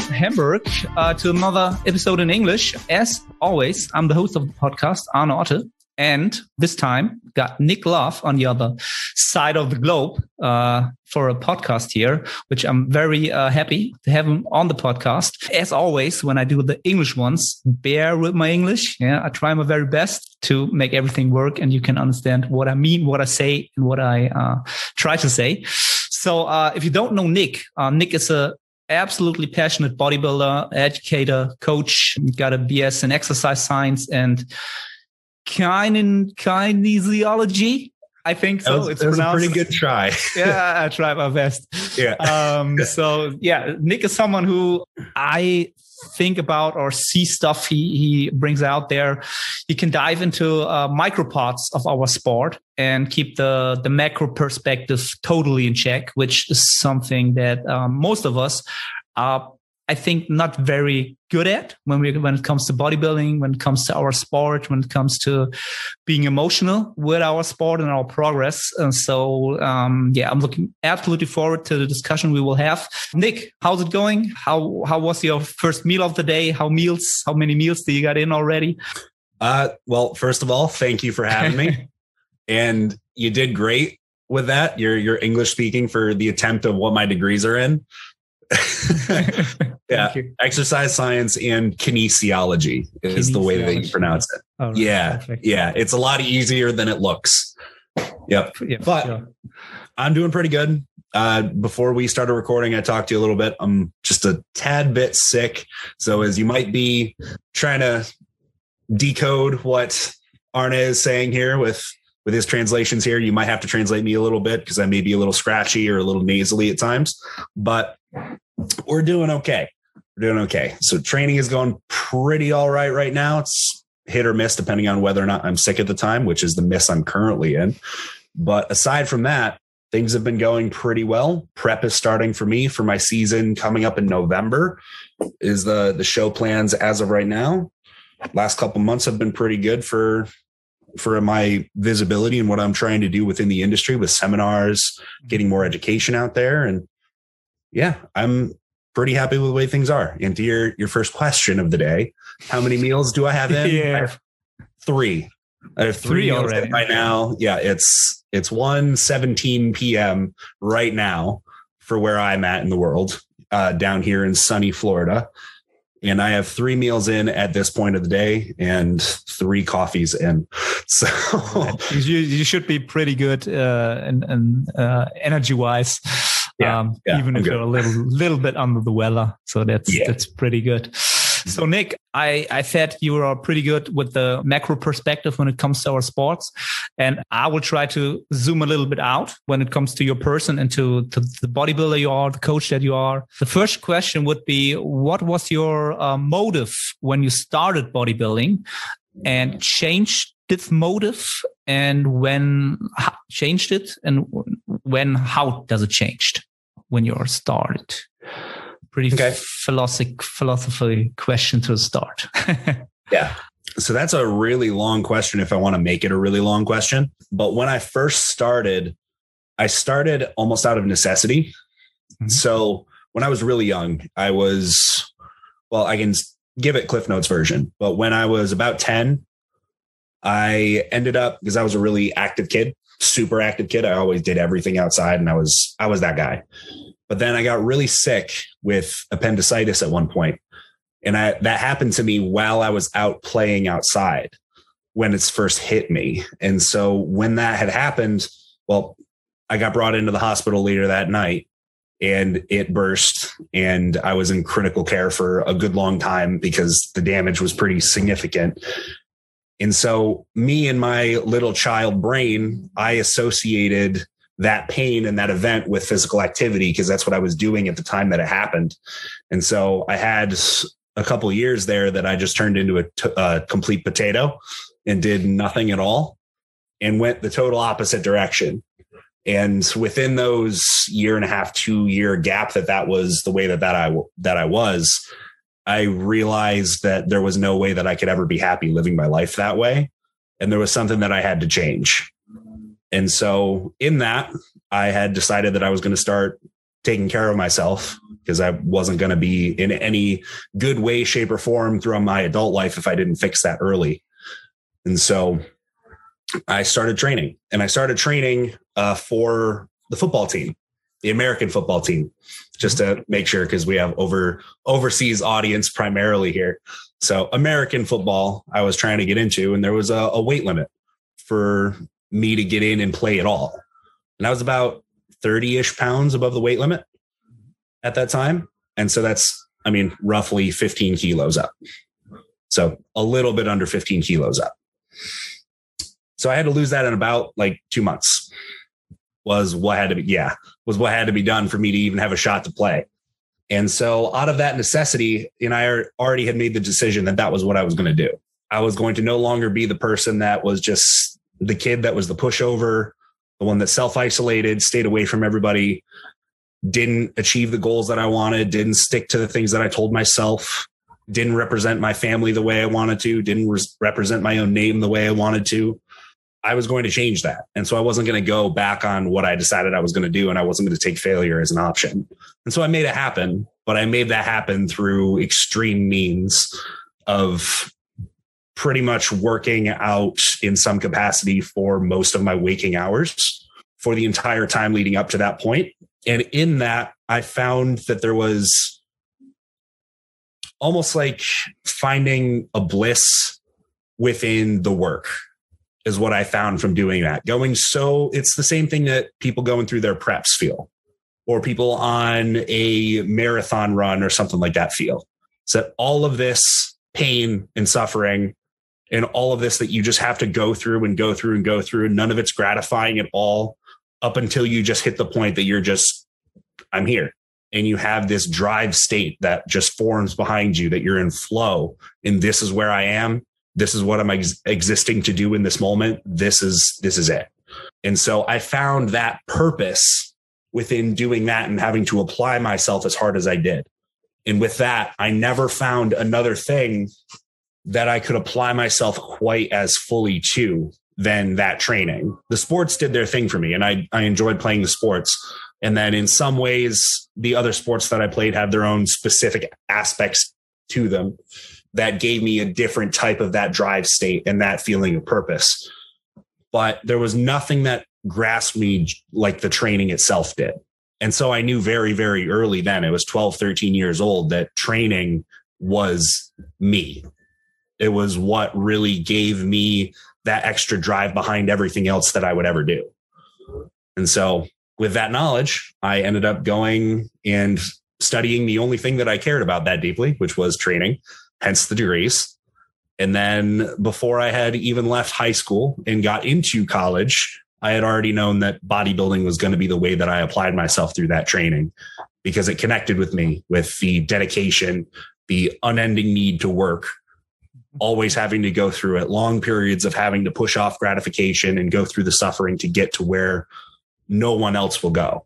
from Hamburg uh, to another episode in English. As always, I'm the host of the podcast, Arne Otte. And this time got Nick Gloff on the other side of the globe uh, for a podcast here, which I'm very uh, happy to have him on the podcast. As always, when I do the English ones, bear with my English. Yeah, I try my very best to make everything work and you can understand what I mean, what I say, and what I uh, try to say. So uh, if you don't know Nick, uh, Nick is a absolutely passionate bodybuilder, educator, coach, got a BS in exercise science and kinin kinesiology. I think so. Was, it's a pretty good try. yeah, I tried my best. Yeah. Um, so yeah, Nick is someone who I think about or see stuff he, he brings out there. He can dive into uh, micro parts of our sport and keep the, the macro perspective totally in check, which is something that um, most of us are I think not very good at when we when it comes to bodybuilding, when it comes to our sport, when it comes to being emotional with our sport and our progress. And so, um, yeah, I'm looking absolutely forward to the discussion we will have. Nick, how's it going? How how was your first meal of the day? How meals? How many meals do you got in already? Uh, well, first of all, thank you for having me, and you did great with that. You're you're English speaking for the attempt of what my degrees are in. yeah, exercise science and kinesiology is kinesiology. the way that you pronounce it. Oh, right. Yeah, Perfect. yeah, it's a lot easier than it looks. Yep, yeah, but sure. I'm doing pretty good. Uh, before we started recording, I talked to you a little bit. I'm just a tad bit sick, so as you might be trying to decode what Arne is saying here with with his translations here, you might have to translate me a little bit because I may be a little scratchy or a little nasally at times. But we're doing okay. We're doing okay. So training is going pretty all right right now. It's hit or miss depending on whether or not I'm sick at the time, which is the miss I'm currently in. But aside from that, things have been going pretty well. Prep is starting for me for my season coming up in November. Is the the show plans as of right now? Last couple months have been pretty good for for my visibility and what I'm trying to do within the industry with seminars, getting more education out there and yeah, I'm pretty happy with the way things are. And to your your first question of the day, how many meals do I have in? yeah. Have three. I have three, three already by now. Yeah, it's it's 1 17 p.m. right now for where I'm at in the world, uh, down here in sunny Florida. And I have three meals in at this point of the day and three coffees in. So you, you should be pretty good uh, and, and uh, energy wise yeah, um, yeah, even I'm if good. you're a little little bit under the weather. So that's yeah. that's pretty good. So Nick, I, I said you are pretty good with the macro perspective when it comes to our sports. And I will try to zoom a little bit out when it comes to your person and to, to the bodybuilder you are, the coach that you are. The first question would be, what was your uh, motive when you started bodybuilding and changed this motive and when changed it and when how does it changed when you're started pretty okay. philosophic philosophy question to start. Yeah. So that's a really long question if i want to make it a really long question. But when i first started i started almost out of necessity. Mm-hmm. so when i was really young i was well i can give it cliff notes version but when i was about 10 I ended up because I was a really active kid, super active kid. I always did everything outside and I was I was that guy. But then I got really sick with appendicitis at one point. And I that happened to me while I was out playing outside when it's first hit me. And so when that had happened, well, I got brought into the hospital later that night and it burst and I was in critical care for a good long time because the damage was pretty significant. And so, me and my little child brain, I associated that pain and that event with physical activity because that's what I was doing at the time that it happened. And so, I had a couple years there that I just turned into a, t- a complete potato and did nothing at all and went the total opposite direction. And within those year and a half, two year gap that that was the way that that I that I was, I realized that there was no way that I could ever be happy living my life that way. And there was something that I had to change. And so, in that, I had decided that I was going to start taking care of myself because I wasn't going to be in any good way, shape, or form throughout my adult life if I didn't fix that early. And so I started training and I started training uh, for the football team, the American football team, just to make sure because we have over overseas audience primarily here. So American football, I was trying to get into, and there was a, a weight limit for me to get in and play at all. And I was about 30 ish pounds above the weight limit at that time. And so that's, I mean, roughly 15 kilos up. So a little bit under 15 kilos up. So I had to lose that in about like two months was what had to be, yeah, was what had to be done for me to even have a shot to play. And so out of that necessity, and I already had made the decision that that was what I was going to do. I was going to no longer be the person that was just the kid that was the pushover, the one that self isolated, stayed away from everybody, didn't achieve the goals that I wanted, didn't stick to the things that I told myself, didn't represent my family the way I wanted to, didn't re- represent my own name the way I wanted to. I was going to change that. And so I wasn't going to go back on what I decided I was going to do. And I wasn't going to take failure as an option. And so I made it happen, but I made that happen through extreme means of pretty much working out in some capacity for most of my waking hours for the entire time leading up to that point. and in that, I found that there was almost like finding a bliss within the work is what I found from doing that. Going so it's the same thing that people going through their preps feel, or people on a marathon run or something like that feel. That all of this pain and suffering and all of this that you just have to go through and go through and go through, none of it's gratifying at all up until you just hit the point that you're just, I'm here. And you have this drive state that just forms behind you that you're in flow. And this is where I am. This is what I'm ex- existing to do in this moment. This is, this is it. And so I found that purpose within doing that and having to apply myself as hard as I did. And with that, I never found another thing that I could apply myself quite as fully to than that training. The sports did their thing for me and I, I enjoyed playing the sports. And then in some ways, the other sports that I played had their own specific aspects to them that gave me a different type of that drive state and that feeling of purpose. But there was nothing that grasped me like the training itself did. And so I knew very, very early then, it was 12, 13 years old, that training was me. It was what really gave me that extra drive behind everything else that I would ever do. And so, with that knowledge, I ended up going and studying the only thing that I cared about that deeply, which was training, hence the degrees. And then, before I had even left high school and got into college, I had already known that bodybuilding was going to be the way that I applied myself through that training because it connected with me with the dedication, the unending need to work, always having to go through it, long periods of having to push off gratification and go through the suffering to get to where no one else will go.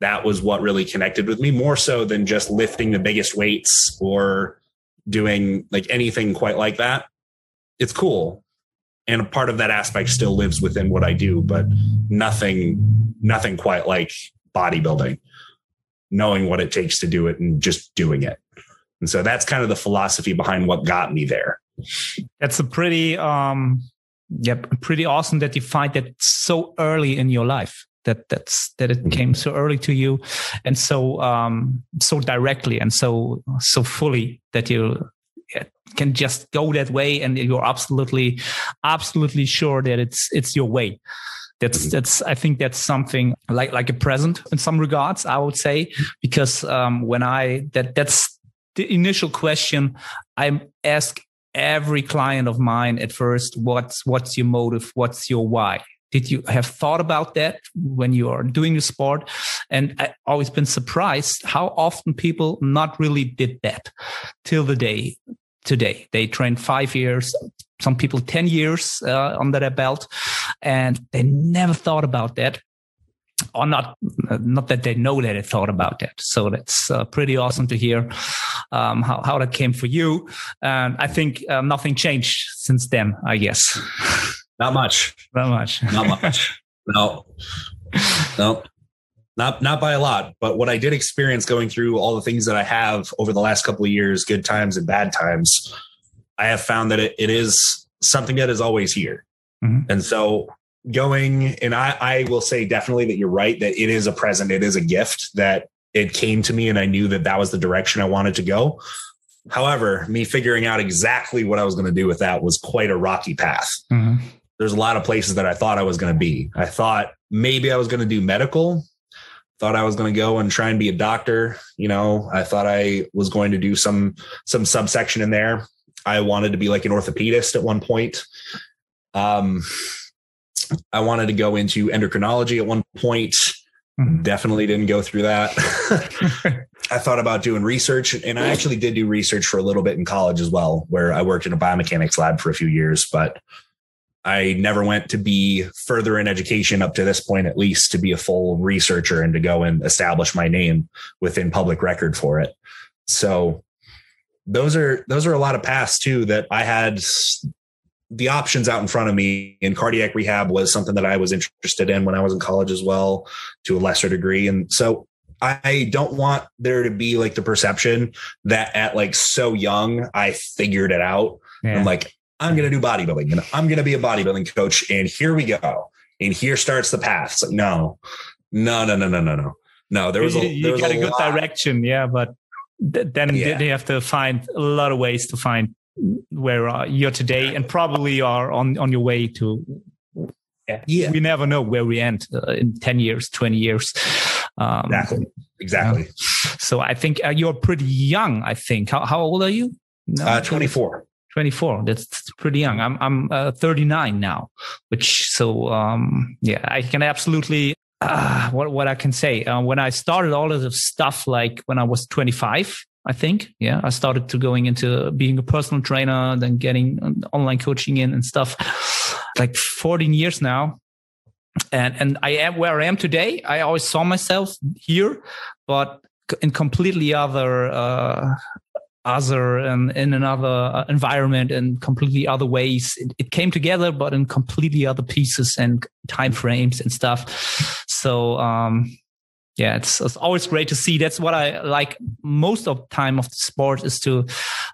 That was what really connected with me more so than just lifting the biggest weights or doing like anything quite like that. It's cool. And a part of that aspect still lives within what I do, but nothing, nothing quite like bodybuilding, knowing what it takes to do it and just doing it. And so that's kind of the philosophy behind what got me there. That's a pretty, um, yep, pretty awesome that you find that so early in your life that that's that it mm-hmm. came so early to you and so um so directly and so so fully that you can just go that way and you're absolutely absolutely sure that it's it's your way that's mm-hmm. that's i think that's something like like a present in some regards i would say because um when i that that's the initial question I ask every client of mine at first, what's what's your motive? What's your why? Did you have thought about that when you are doing the sport? And I always been surprised how often people not really did that till the day today. They trained five years, some people 10 years uh, under their belt, and they never thought about that or not not that they know that they thought about that so that's uh, pretty awesome to hear um, how, how that came for you and i think um, nothing changed since then i guess not much not much not much no no not not by a lot, but what I did experience going through all the things that I have over the last couple of years, good times and bad times, I have found that it, it is something that is always here. Mm-hmm. And so going, and I, I will say definitely that you're right, that it is a present, it is a gift that it came to me and I knew that that was the direction I wanted to go. However, me figuring out exactly what I was going to do with that was quite a rocky path. Mm-hmm. There's a lot of places that I thought I was going to be. I thought maybe I was going to do medical, thought I was going to go and try and be a doctor. You know, I thought I was going to do some some subsection in there. I wanted to be like an orthopedist at one point. Um, I wanted to go into endocrinology at one point. Mm-hmm. Definitely didn't go through that. I thought about doing research, and I actually did do research for a little bit in college as well, where I worked in a biomechanics lab for a few years. But I never went to be further in education up to this point, at least to be a full researcher and to go and establish my name within public record for it. So those are those are a lot of paths too that I had the options out in front of me and cardiac rehab was something that I was interested in when I was in college as well to a lesser degree. And so I don't want there to be like the perception that at like so young, I figured it out. Yeah. I'm like, I'm going to do bodybuilding and I'm going to be a bodybuilding coach. And here we go. And here starts the path. Like, no, no, no, no, no, no, no. No, there was a, you, you got a, a good lot. direction. Yeah. But then yeah. they have to find a lot of ways to find where uh, you're today and probably are on, on your way to yeah. yeah. We never know where we end uh, in 10 years, 20 years. Um, exactly. Exactly. so I think uh, you're pretty young, I think. How, how old are you? No, uh, 24. 24 that's, pretty young i'm i'm uh, 39 now which so um yeah i can absolutely uh, what what i can say uh, when i started all of the stuff like when i was 25 I think. Yeah, I started to going into being a personal trainer, then getting online coaching in and stuff. Like 14 years now, and and I am where I am today. I always saw myself here, but in completely other uh, other and in another uh, environment and completely other ways. It, it, came together, but in completely other pieces and time frames and stuff. So um, yeah, it's, it's, always great to see. That's what I like most of time of the sport is to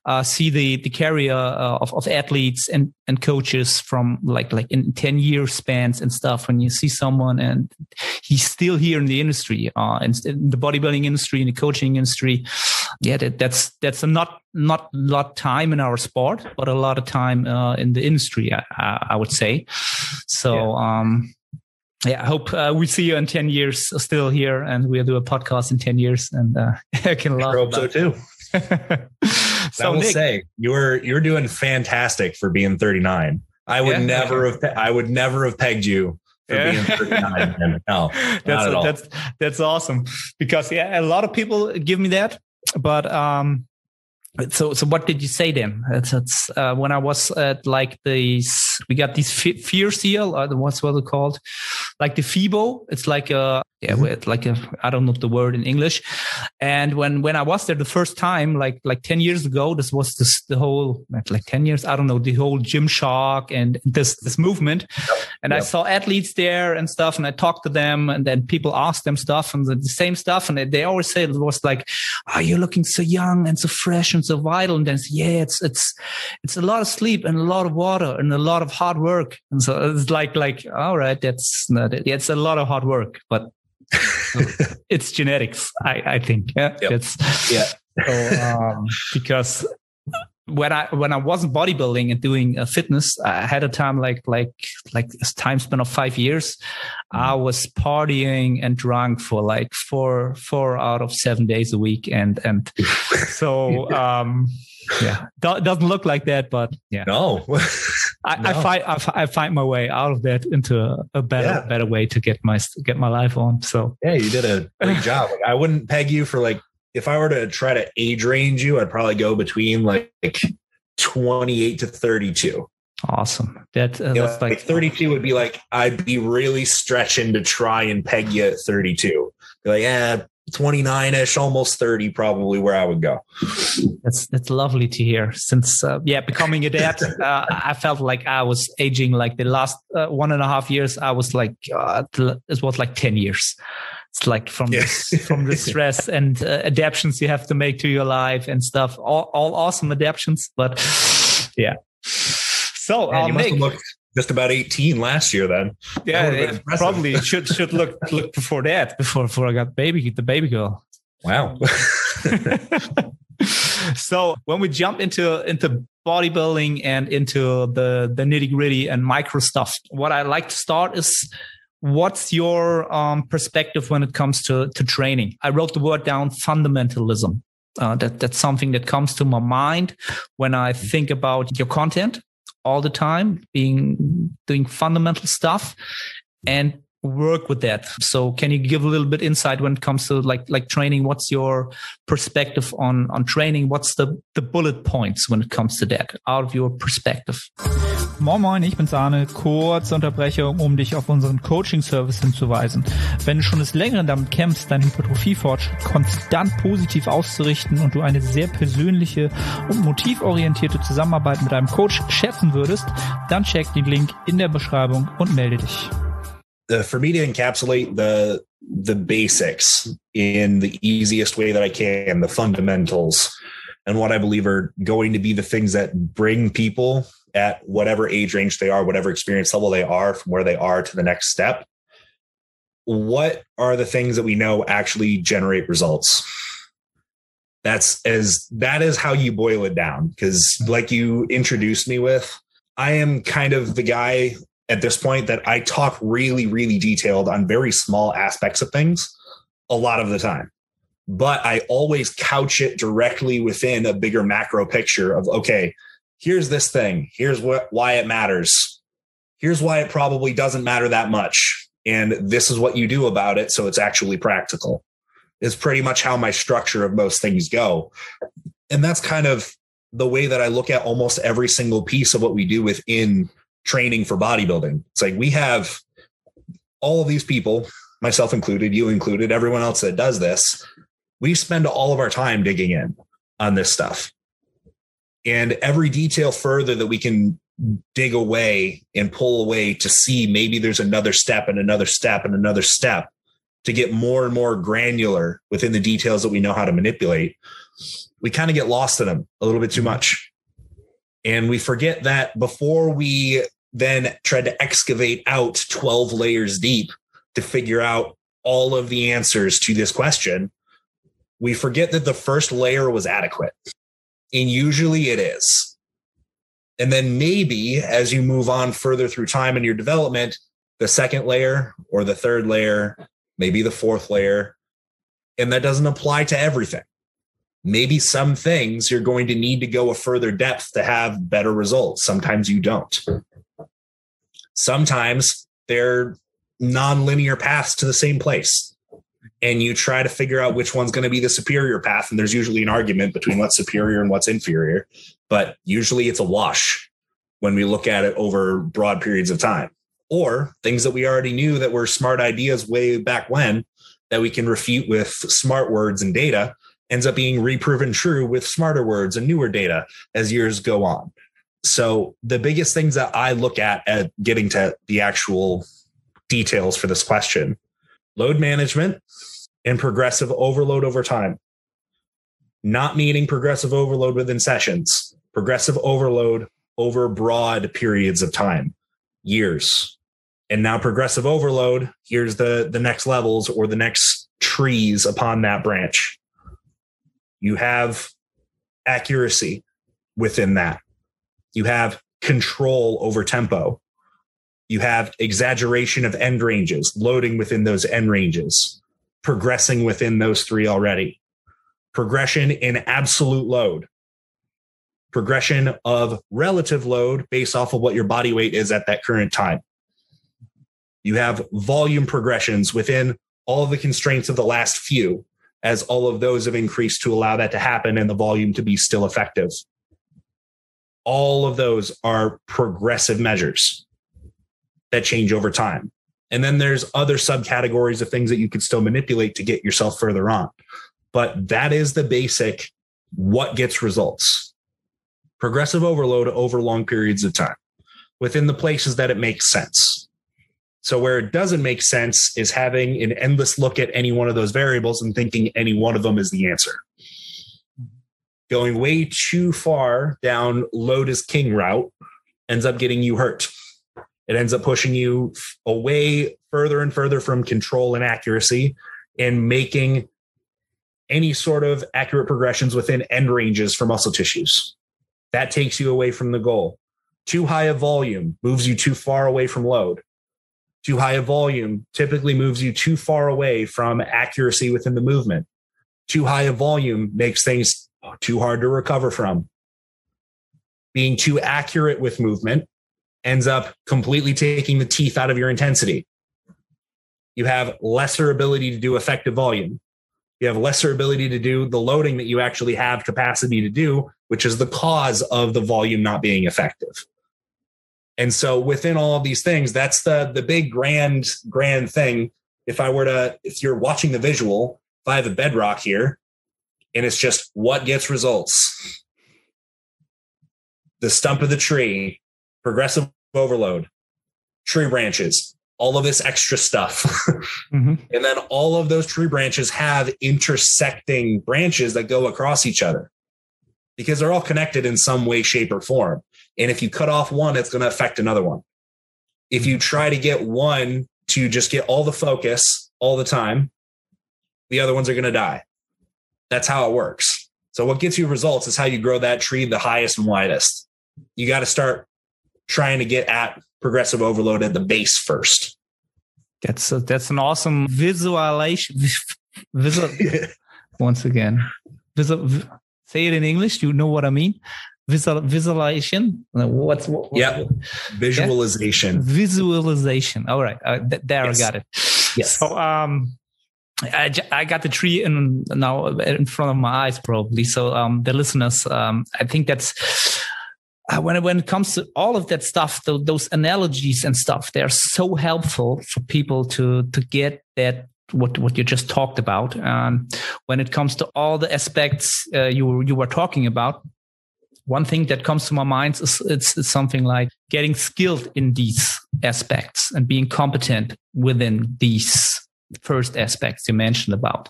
uh, see the the career uh, of, of athletes and, and coaches from like like in ten year spans and stuff. When you see someone and he's still here in the industry, uh, in, in the bodybuilding industry, in the coaching industry, yeah, that, that's that's a not not a lot time in our sport, but a lot of time uh, in the industry. I, I would say. So. Yeah. Um, yeah, I hope uh, we see you in 10 years still here and we'll do a podcast in 10 years and uh, I can laugh. I hope so too. so I will Nick, say you're, you're doing fantastic for being 39. I would yeah, never have, I would never have pegged you for yeah. being 39. no, that's, that's, that's awesome because yeah, a lot of people give me that, but, um, so so what did you say then? It's, it's uh, when i was at like these we got these fear seal uh, what's what it called? Like the FIBO it's like a yeah mm-hmm. with like a i don't know the word in english and when when i was there the first time like like 10 years ago this was this the whole like 10 years i don't know the whole Gymshark and this this movement and yep. i saw athletes there and stuff and i talked to them and then people asked them stuff and the, the same stuff and they, they always said it was like oh you're looking so young and so fresh and so vital and then yeah it's it's it's a lot of sleep and a lot of water and a lot of hard work and so it's like like all right that's not it. it's a lot of hard work but it's genetics, I, I think. Yeah, yep. it's yeah. So, um, because when I when I wasn't bodybuilding and doing uh, fitness, I had a time like like like a time span of five years. Mm-hmm. I was partying and drunk for like four four out of seven days a week, and and so um, yeah, Do- doesn't look like that, but yeah, no. I, no. I, find I, I, find my way out of that into a, a better yeah. better way to get my get my life on. So yeah, you did a great job. Like, I wouldn't peg you for like if I were to try to age range you, I'd probably go between like 28 to 32. Awesome. That, uh, that's know, like 32 would be like, I'd be really stretching to try and peg you at 32. Be like, yeah, 29 ish, almost 30, probably where I would go. That's, that's lovely to hear. Since, uh, yeah, becoming a dad, uh, I felt like I was aging like the last uh, one and a half years. I was like, uh, it was like 10 years. It's like from yeah. the, from the stress and uh, adaptations you have to make to your life and stuff. All, all awesome adaptations, but yeah. So um, you Nick, just about 18 last year then. Yeah, probably should should look look before that, before before I got baby the baby girl. Wow. so when we jump into into bodybuilding and into the the nitty gritty and micro stuff, what I like to start is what's your um, perspective when it comes to to training? I wrote the word down fundamentalism. Uh, that that's something that comes to my mind when I think about your content all the time, being doing fundamental stuff, and work with that. So can you give a little bit insight when it comes to like like training? What's your perspective on on training? What's the the bullet points when it comes to that out of your perspective? Moin Moin, ich bin Sahne. Kurze Unterbrechung, um dich auf unseren Coaching-Service hinzuweisen. Wenn du schon des Längeren damit kämpfst, deinen Hypertrophie-Fortschritt konstant positiv auszurichten und du eine sehr persönliche und motivorientierte Zusammenarbeit mit deinem Coach schätzen würdest, dann check den Link in der Beschreibung und melde dich. Uh, for me to encapsulate the the basics in the easiest way that I can, the fundamentals, and what I believe are going to be the things that bring people at whatever age range they are, whatever experience level they are, from where they are to the next step. What are the things that we know actually generate results? That's as that is how you boil it down. Because, like you introduced me with, I am kind of the guy at this point that I talk really, really detailed on very small aspects of things a lot of the time. But I always couch it directly within a bigger macro picture of, okay, here's this thing. Here's why it matters. Here's why it probably doesn't matter that much. And this is what you do about it. So it's actually practical, is pretty much how my structure of most things go. And that's kind of the way that I look at almost every single piece of what we do within training for bodybuilding. It's like we have all of these people, myself included, you included, everyone else that does this. We spend all of our time digging in on this stuff. And every detail further that we can dig away and pull away to see maybe there's another step and another step and another step to get more and more granular within the details that we know how to manipulate. We kind of get lost in them a little bit too much. And we forget that before we then tried to excavate out 12 layers deep to figure out all of the answers to this question, we forget that the first layer was adequate. And usually it is. And then maybe as you move on further through time in your development, the second layer or the third layer, maybe the fourth layer, and that doesn't apply to everything. Maybe some things you're going to need to go a further depth to have better results. Sometimes you don't. Sometimes they're non-linear paths to the same place. And you try to figure out which one's going to be the superior path. And there's usually an argument between what's superior and what's inferior. But usually it's a wash when we look at it over broad periods of time. Or things that we already knew that were smart ideas way back when that we can refute with smart words and data ends up being reproven true with smarter words and newer data as years go on. So the biggest things that I look at at getting to the actual details for this question, load management and progressive overload over time. Not meaning progressive overload within sessions, progressive overload over broad periods of time, years. And now progressive overload, here's the the next levels or the next trees upon that branch. You have accuracy within that you have control over tempo. You have exaggeration of end ranges, loading within those end ranges, progressing within those three already. Progression in absolute load, progression of relative load based off of what your body weight is at that current time. You have volume progressions within all of the constraints of the last few, as all of those have increased to allow that to happen and the volume to be still effective all of those are progressive measures that change over time. And then there's other subcategories of things that you could still manipulate to get yourself further on. But that is the basic what gets results. Progressive overload over long periods of time within the places that it makes sense. So where it doesn't make sense is having an endless look at any one of those variables and thinking any one of them is the answer. Going way too far down load seeking route ends up getting you hurt. It ends up pushing you away further and further from control and accuracy and making any sort of accurate progressions within end ranges for muscle tissues. That takes you away from the goal. Too high a volume moves you too far away from load. Too high a volume typically moves you too far away from accuracy within the movement. Too high a volume makes things Oh, too hard to recover from. Being too accurate with movement ends up completely taking the teeth out of your intensity. You have lesser ability to do effective volume. You have lesser ability to do the loading that you actually have capacity to do, which is the cause of the volume not being effective. And so within all of these things, that's the the big grand grand thing. If I were to if you're watching the visual, if I have a bedrock here and it's just what gets results. The stump of the tree, progressive overload, tree branches, all of this extra stuff. mm-hmm. And then all of those tree branches have intersecting branches that go across each other because they're all connected in some way, shape, or form. And if you cut off one, it's going to affect another one. If you try to get one to just get all the focus all the time, the other ones are going to die. That's how it works. So, what gets you results is how you grow that tree the highest and widest. You got to start trying to get at progressive overload at the base first. That's a, that's an awesome visualization. Visual, once again, visual, say it in English. You know what I mean? Visual, visualization. What's what? yeah, visualization. Yeah? Visualization. All right, uh, th- there yes. I got it. Yes. So um, I, I got the tree in now in front of my eyes probably. So um, the listeners, um, I think that's uh, when it, when it comes to all of that stuff, the, those analogies and stuff, they're so helpful for people to to get that what what you just talked about. And when it comes to all the aspects uh, you you were talking about, one thing that comes to my mind is it's, it's something like getting skilled in these aspects and being competent within these first aspects you mentioned about.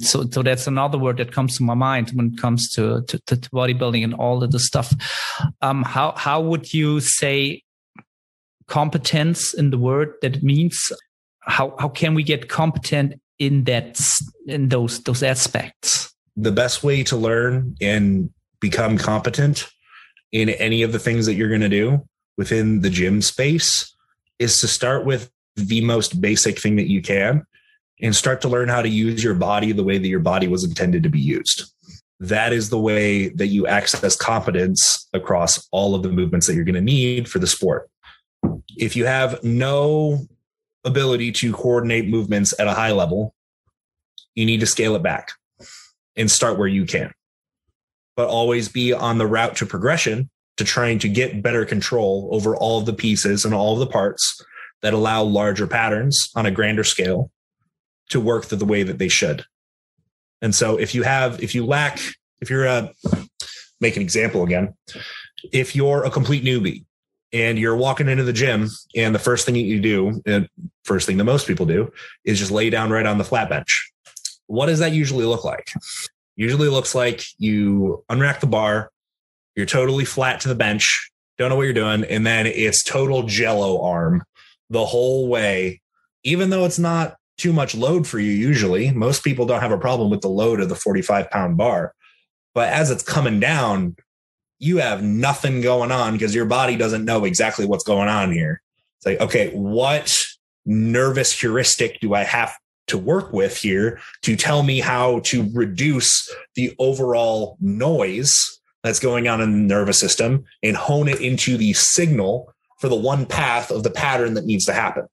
So, so that's another word that comes to my mind when it comes to, to, to bodybuilding and all of the stuff. Um, how, how would you say competence in the word that it means? How, how can we get competent in that, in those, those aspects? The best way to learn and become competent in any of the things that you're going to do within the gym space is to start with the most basic thing that you can and start to learn how to use your body the way that your body was intended to be used. That is the way that you access competence across all of the movements that you're going to need for the sport. If you have no ability to coordinate movements at a high level, you need to scale it back and start where you can. But always be on the route to progression to trying to get better control over all of the pieces and all of the parts that allow larger patterns on a grander scale to work the, the way that they should. And so if you have, if you lack, if you're a, make an example again, if you're a complete newbie and you're walking into the gym and the first thing you do, and first thing that most people do is just lay down right on the flat bench. What does that usually look like? Usually looks like you unrack the bar, you're totally flat to the bench, don't know what you're doing, and then it's total jello arm the whole way, even though it's not too much load for you usually. Most people don't have a problem with the load of the 45 pound bar. But as it's coming down, you have nothing going on because your body doesn't know exactly what's going on here. It's like, okay, what nervous heuristic do I have to work with here to tell me how to reduce the overall noise that's going on in the nervous system and hone it into the signal for the one path of the pattern that needs to happen?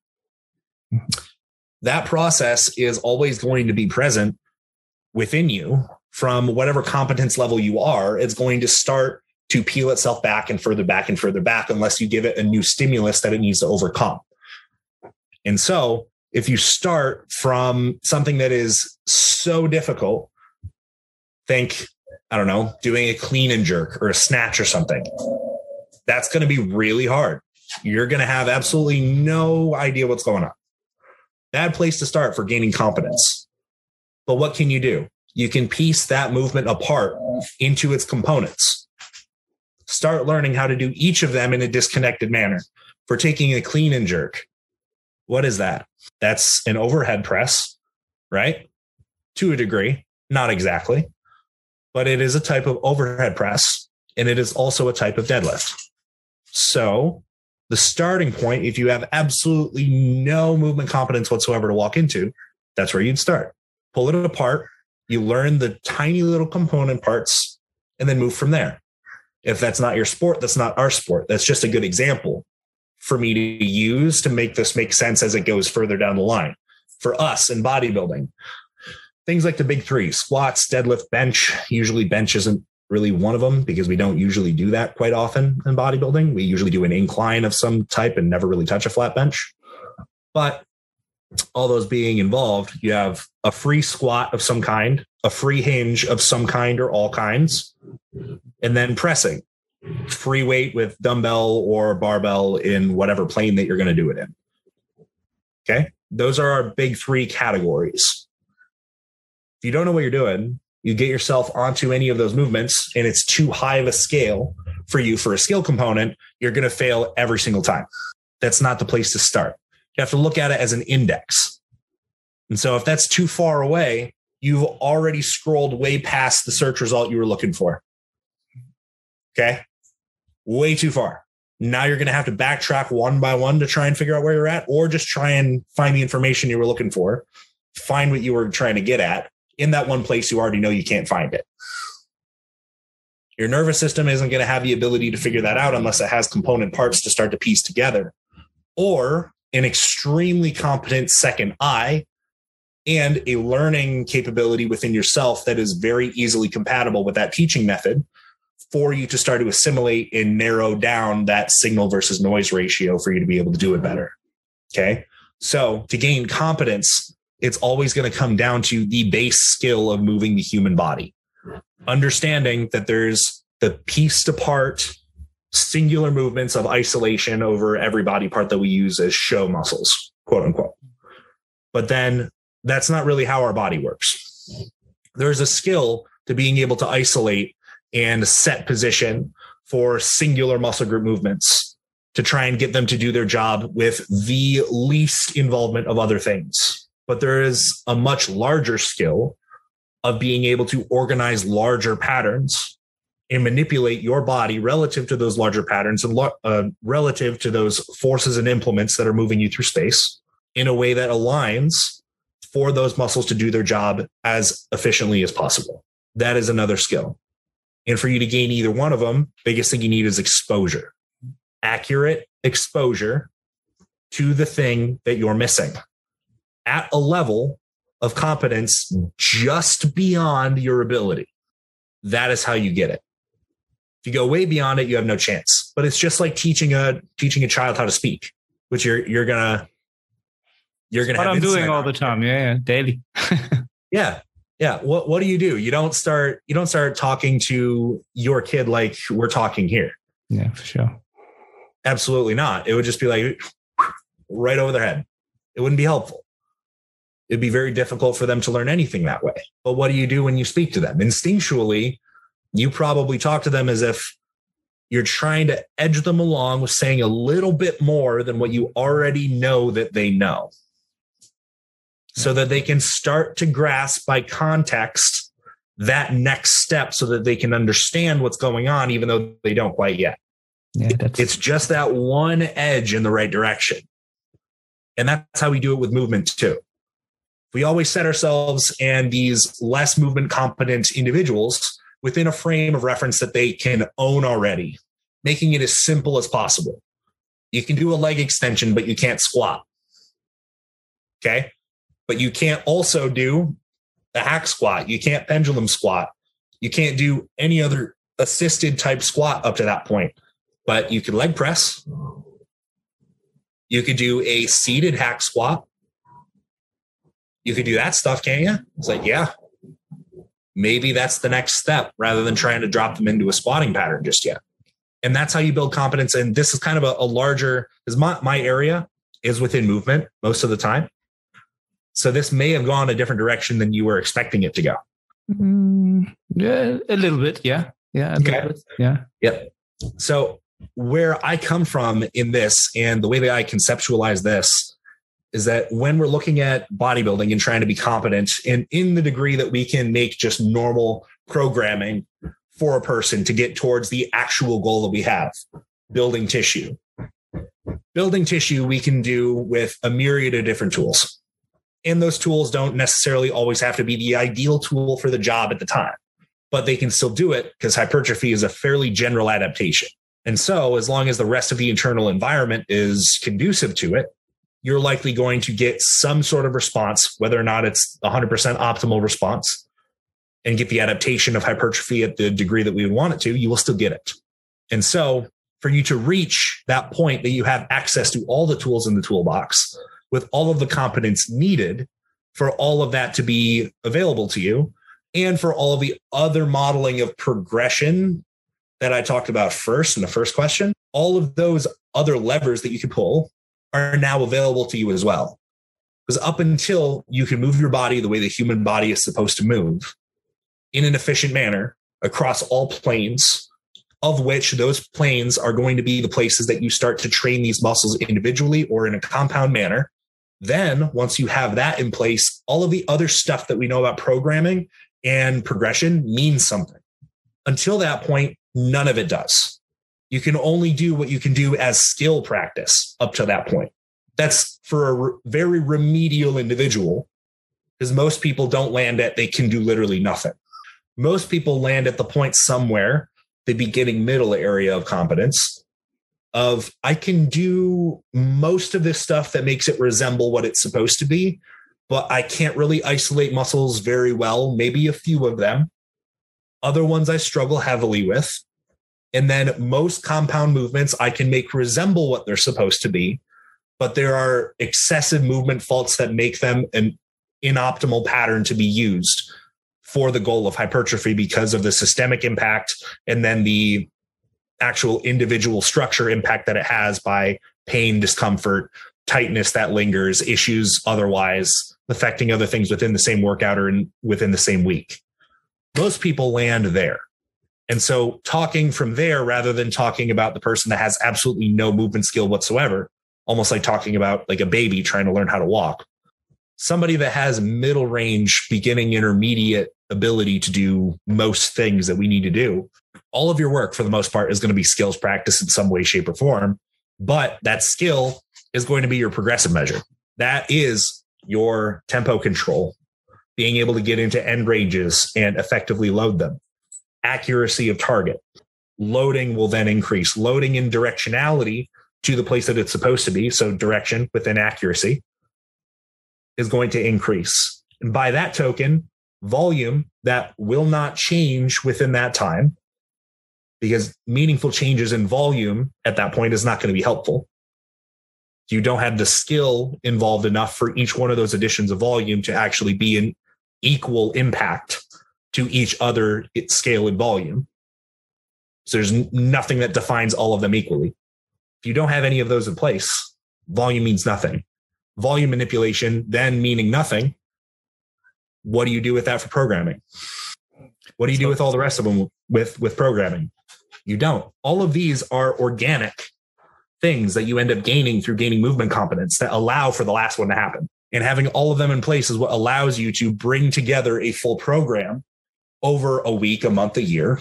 That process is always going to be present within you from whatever competence level you are. It's going to start to peel itself back and further back and further back unless you give it a new stimulus that it needs to overcome. And so, if you start from something that is so difficult, think, I don't know, doing a clean and jerk or a snatch or something. That's going to be really hard you're going to have absolutely no idea what's going on. Bad place to start for gaining competence. But what can you do? You can piece that movement apart into its components. Start learning how to do each of them in a disconnected manner. For taking a clean and jerk, what is that? That's an overhead press, right? To a degree, not exactly, but it is a type of overhead press and it is also a type of deadlift. So, the starting point, if you have absolutely no movement competence whatsoever to walk into, that's where you'd start. Pull it apart, you learn the tiny little component parts, and then move from there. If that's not your sport, that's not our sport. That's just a good example for me to use to make this make sense as it goes further down the line. For us in bodybuilding, things like the big three squats, deadlift, bench. Usually, bench isn't really one of them because we don't usually do that quite often in bodybuilding. We usually do an incline of some type and never really touch a flat bench. But all those being involved, you have a free squat of some kind, a free hinge of some kind or all kinds, and then pressing free weight with dumbbell or barbell in whatever plane that you're going to do it in. Okay. Those are our big three categories. If you don't know what you're doing, you get yourself onto any of those movements and it's too high of a scale for you for a skill component, you're going to fail every single time. That's not the place to start. You have to look at it as an index. And so if that's too far away, you've already scrolled way past the search result you were looking for. Okay. Way too far. Now you're going to have to backtrack one by one to try and figure out where you're at, or just try and find the information you were looking for, find what you were trying to get at, in that one place you already know you can't find it. Your nervous system isn't going to have the ability to figure that out unless it has component parts to start to piece together, or an extremely competent second eye and a learning capability within yourself that is very easily compatible with that teaching method for you to start to assimilate and narrow down that signal versus noise ratio for you to be able to do it better. Okay. So to gain competence, it's always going to come down to the base skill of moving the human body. Understanding that there's the pieced apart singular movements of isolation over every body part that we use as show muscles, quote unquote. But then that's not really how our body works. There's a skill to being able to isolate and set position for singular muscle group movements to try and get them to do their job with the least involvement of other things but there is a much larger skill of being able to organize larger patterns and manipulate your body relative to those larger patterns and uh, relative to those forces and implements that are moving you through space in a way that aligns for those muscles to do their job as efficiently as possible. That is another skill. And for you to gain either one of them, biggest thing you need is exposure, accurate exposure to the thing that you're missing at a level of competence just beyond your ability. That is how you get it. If you go way beyond it, you have no chance. But it's just like teaching a teaching a child how to speak, which you're you're gonna you're gonna. What I'm doing all the time, yeah, yeah daily. yeah, yeah. What what do you do? You don't start you don't start talking to your kid like we're talking here. Yeah, for sure. Absolutely not. It would just be like right over their head. It wouldn't be helpful it'd be very difficult for them to learn anything that way. But what do you do when you speak to them? Instinctually, you probably talk to them as if you're trying to edge them along with saying a little bit more than what you already know that they know so that they can start to grasp by context that next step so that they can understand what's going on even though they don't quite yet yeah, it's just that one edge in the right direction and that's how we do it with movement too we always set ourselves and these less movement competent individuals within a frame of reference that they can own already, making it as simple as possible. You can do a leg extension, but you can't squat. Okay. But you can't also do the hack squat. You can't pendulum squat. You can't do any other assisted type squat up to that point. But you could leg press. You could do a seated hack squat you could do that stuff, can't you? It's like, yeah, maybe that's the next step rather than trying to drop them into a spotting pattern just yet. And that's how you build competence. And this is kind of a, a larger, because my, my area is within movement most of the time. So this may have gone a different direction than you were expecting it to go. Mm, yeah, a little bit. Yeah. Yeah. okay. Yeah. Yep. So where I come from in this and the way that I conceptualize this is that when we're looking at bodybuilding and trying to be competent and in the degree that we can make just normal programming for a person to get towards the actual goal that we have building tissue. Building tissue we can do with a myriad of different tools. And those tools don't necessarily always have to be the ideal tool for the job at the time, but they can still do it because hypertrophy is a fairly general adaptation. And so, as long as the rest of the internal environment is conducive to it, you're likely going to get some sort of response, whether or not it's 100% optimal response and get the adaptation of hypertrophy at the degree that we would want it to, you will still get it. And so for you to reach that point that you have access to all the tools in the toolbox with all of the competence needed for all of that to be available to you and for all of the other modeling of progression that I talked about first in the first question, all of those other levers that you can pull are now available to you as well. Because up until you can move your body the way the human body is supposed to move, in an efficient manner across all planes, of which those planes are going to be the places that you start to train these muscles individually or in a compound manner. Then, once you have that in place, all of the other stuff that we know about programming and progression means something. Until that point, none of it does. You can only do what you can do as skill practice up to that point. That's for a very remedial individual because most people don't land at they can do literally nothing most people land at the point somewhere, the beginning middle area of competence of I can do most of this stuff that makes it resemble what it's supposed to be, but I can't really isolate muscles very well, maybe a few of them. Other ones I struggle heavily with. And then most compound movements I can make resemble what they're supposed to be, but there are excessive movement faults that make them an inoptimal pattern to be used for the goal of hypertrophy because of the systemic impact and then the actual individual structure impact that it has by pain, discomfort, tightness that lingers, issues otherwise affecting other things within the same workout or in, within the same week. Most people land there. And so talking from there rather than talking about the person that has absolutely no movement skill whatsoever, almost like talking about like a baby trying to learn how to walk. Somebody that has middle range, beginning, intermediate ability to do most things that we need to do. All of your work, for the most part, is going to be skills practice in some way, shape, or form. But that skill is going to be your progressive measure. That is your tempo control, being able to get into end ranges and effectively load them, accuracy of target. Loading will then increase, loading in directionality to the place that it's supposed to be. So, direction within accuracy is going to increase. And by that token, volume that will not change within that time because meaningful changes in volume at that point is not going to be helpful. You don't have the skill involved enough for each one of those additions of volume to actually be an equal impact to each other scale and volume. So there's nothing that defines all of them equally. If you don't have any of those in place, volume means nothing. Volume manipulation then meaning nothing what do you do with that for programming? What do you do with all the rest of them with with programming? You don't. All of these are organic things that you end up gaining through gaining movement competence that allow for the last one to happen. And having all of them in place is what allows you to bring together a full program over a week, a month, a year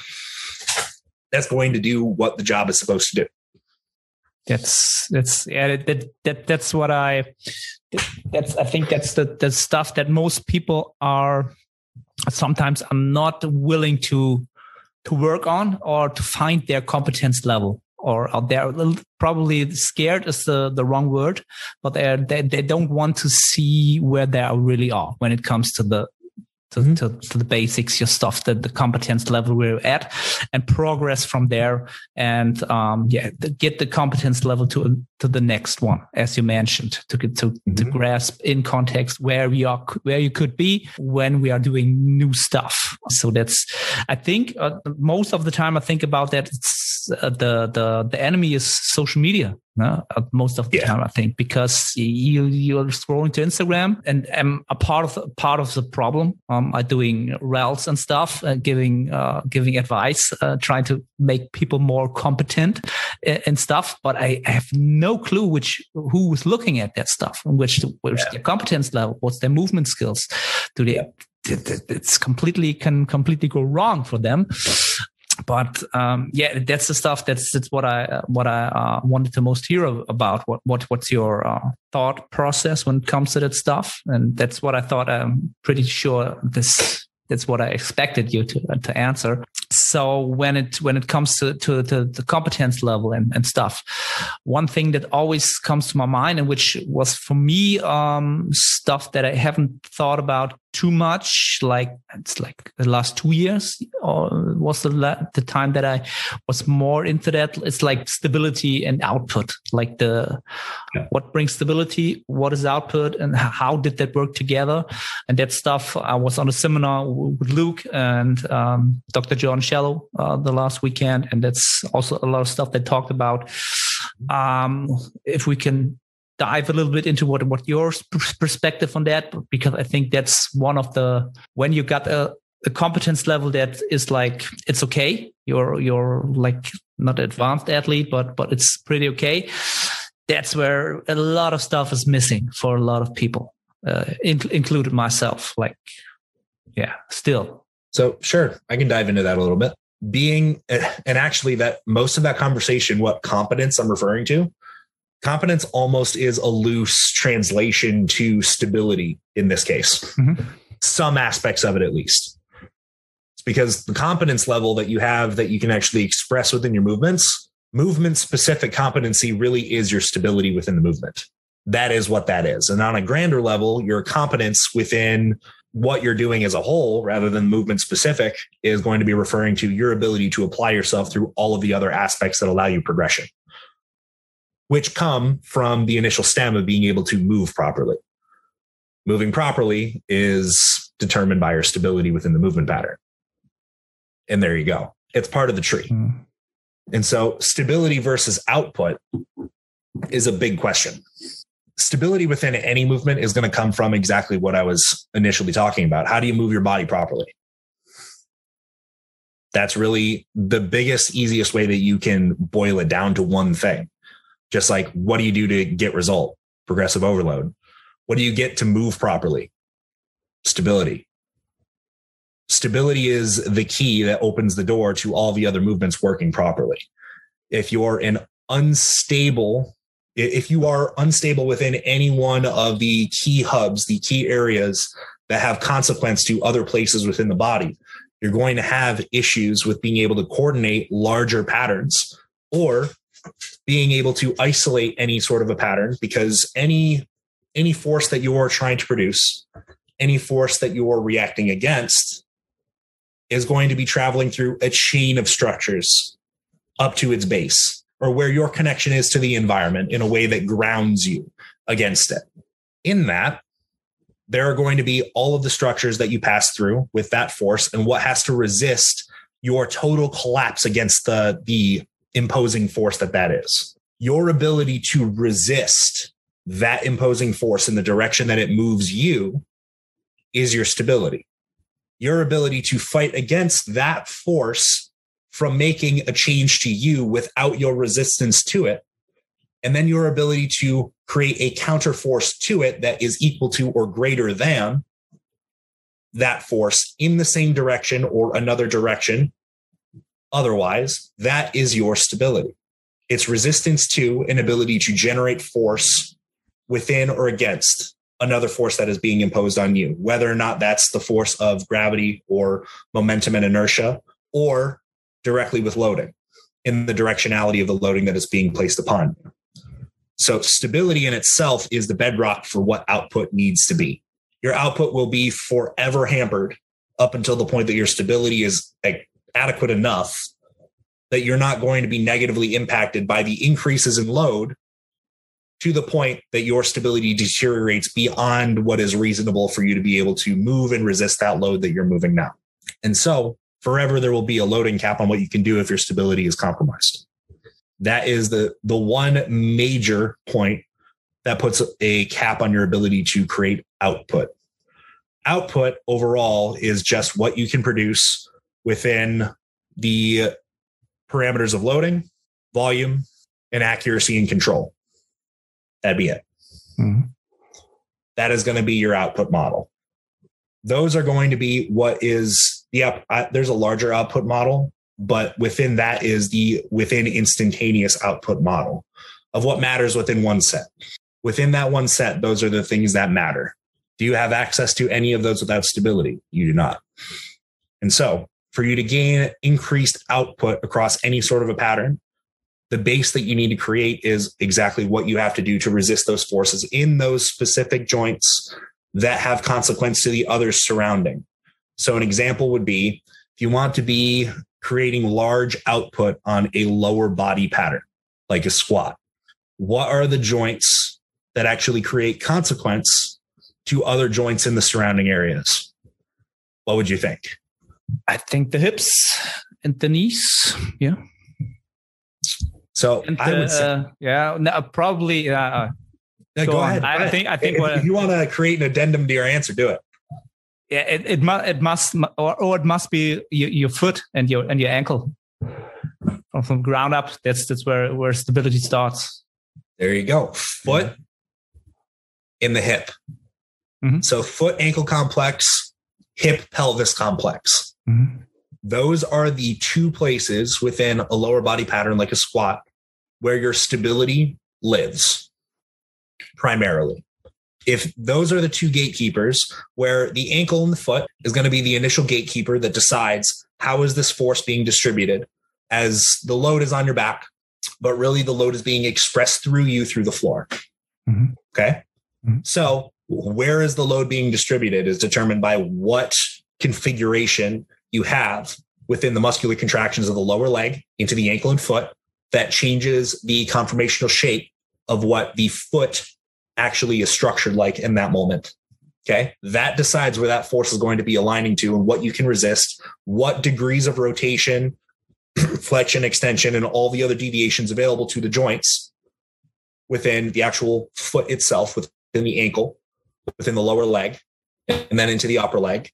that's going to do what the job is supposed to do. That's that's yeah that, that that's what I that's I think that's the the stuff that most people are sometimes are not willing to to work on or to find their competence level or they're probably scared is the, the wrong word, but they they don't want to see where they really are when it comes to the to, mm-hmm. to, to, the basics, your stuff, the, the competence level we're at, and progress from there. And um, yeah, the, get the competence level to to the next one, as you mentioned, to get to, mm-hmm. to grasp in context where we are, where you could be when we are doing new stuff. So that's, I think, uh, most of the time I think about that. It's uh, the the the enemy is social media no? most of the yeah. time i think because you you're scrolling to instagram and i'm a part of part of the problem um i'm doing reels and stuff uh, giving uh, giving advice uh, trying to make people more competent and stuff but I, I, have no clue which who was looking at that stuff which which yeah. their competence level what's their movement skills do they it's completely can completely go wrong for them but um, yeah, that's the stuff. That's that's what I what I uh, wanted to most hear about. What what what's your uh, thought process when it comes to that stuff? And that's what I thought. I'm pretty sure this that's what I expected you to to answer. So when it when it comes to to, to the competence level and, and stuff, one thing that always comes to my mind and which was for me um, stuff that I haven't thought about too much like it's like the last two years or was the la- the time that i was more into that? It's like stability and output like the yeah. what brings stability what is output and how did that work together? And that stuff i was on a seminar with luke and um, dr jordan shallow uh, the last weekend and that's also a lot of stuff they talked about. Um, if we can dive a little bit into what what your perspective on that? Because I think that's one of the when you got a, a competence level that is like it's okay. You're you're like not advanced athlete but but it's pretty okay. That's where a lot of stuff is missing for a lot of people uh, in, included myself like yeah still. So sure i can dive into that a little bit. Being and actually that most of that conversation what competence i'm referring to competence almost is a loose translation to stability in this case. Mm-hmm. some aspects of it at least. It's because the competence level that you have that you can actually express within your movements movement specific competency really is your stability within the movement. That is what that is. And on a grander level your competence within what you're doing as a whole rather than movement specific is going to be referring to your ability to apply yourself through all of the other aspects that allow you progression which come from the initial stem of being able to move properly. Moving properly is determined by your stability within the movement pattern. And there you go. It's part of the tree. Mm. And so stability versus output is a big question. Stability within any movement is going to come from exactly what I was initially talking about. How do you move your body properly? That's really the biggest, easiest way that you can boil it down to one thing. Just like what do you do to get result? Progressive overload. What do you get to move properly? Stability. Stability is the key that opens the door to all the other movements working properly. If you're an unstable, if you are unstable within any one of the key hubs, the key areas that have consequence to other places within the body, you're going to have issues with being able to coordinate larger patterns or being able to isolate any sort of a pattern because any any force that you're trying to produce any force that you're reacting against is going to be traveling through a chain of structures up to its base or where your connection is to the environment in a way that grounds you against it. In that there are going to be all of the structures that you pass through with that force and what has to resist your total collapse against the the imposing force that that is. Your ability to resist that imposing force in the direction that it moves you is your stability. Your ability to fight against that force from making a change to you without your resistance to it. And then your ability to create a counter force to it that is equal to or greater than that force in the same direction or another direction Otherwise, that is your stability. It's resistance to an ability to generate force within or against another force that is being imposed on you, whether or not that's the force of gravity or momentum and inertia, or directly with loading in the directionality of the loading that is being placed upon you. So, stability in itself is the bedrock for what output needs to be. Your output will be forever hampered up until the point that your stability is adequate enough that you're not going to be negatively impacted by the increases in load to the point that your stability deteriorates beyond what is reasonable for you to be able to move and resist that load that you're moving now. And so forever there will be a loading cap on what you can do if your stability is compromised. That is the the one major point that puts a cap on your ability to create output. Output overall is just what you can produce within the parameters of loading, volume, and accuracy and control. That'd be it. Mm-hmm. That is going to be your output model. Those are going to be what is the up. There's a larger output model, but within that is the within instantaneous output model of what matters within one set. Within that one set, those are the things that matter. Do you have access to any of those without stability? You do not. And so, for you to gain increased output across any sort of a pattern, the base that you need to create is exactly what you have to do to resist those forces in those specific joints that have consequence to the others surrounding. So, an example would be if you want to be creating large output on a lower body pattern, like a squat, what are the joints that actually create consequence to other joints in the surrounding areas? What would you think? I think the hips and the knees. Yeah. So and I would say, uh, yeah, no, probably. Uh, uh no, go, ahead. I, think. I think. If, what, if you want to create an addendum to your answer, do it. Yeah, it, it must. It must, or, or it must be your, your foot and your and your ankle. From, from ground up, that's that's where where stability starts. There you go. Foot mm-hmm. in the hip. Mm-hmm. So foot ankle complex, hip pelvis complex. Mm-hmm. Those are the two places within a lower body pattern, like a squat, where your stability lives primarily. If those are the two gatekeepers, where the ankle and the foot is going to be the initial gatekeeper that decides how is this force being distributed as the load is on your back, but really the load is being expressed through you through the floor. Mm-hmm. Okay. Mm-hmm. So, where is the load being distributed is determined by what configuration you have within the muscular contractions of the lower leg into the ankle and foot that changes the conformational shape of what the foot actually is structured like in that moment. Okay. That decides where that force is going to be aligning to and what you can resist, what degrees of rotation, flexion, extension, and all the other deviations available to the joints within the actual foot itself, within the ankle, within the lower leg, and then into the upper leg,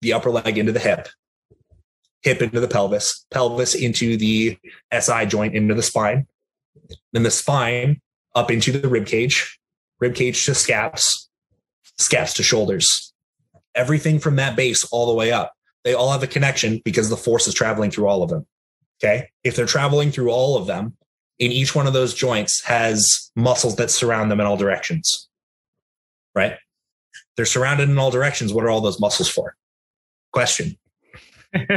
the upper leg into the hip, hip into the pelvis, pelvis into the SI joint into the spine, then the spine up into the rib cage, rib cage to scaps, scaps to shoulders. Everything from that base all the way up. They all have a connection because the force is traveling through all of them. Okay. If they're traveling through all of them, in each one of those joints has muscles that surround them in all directions. Right? They're surrounded in all directions. What are all those muscles for? Question.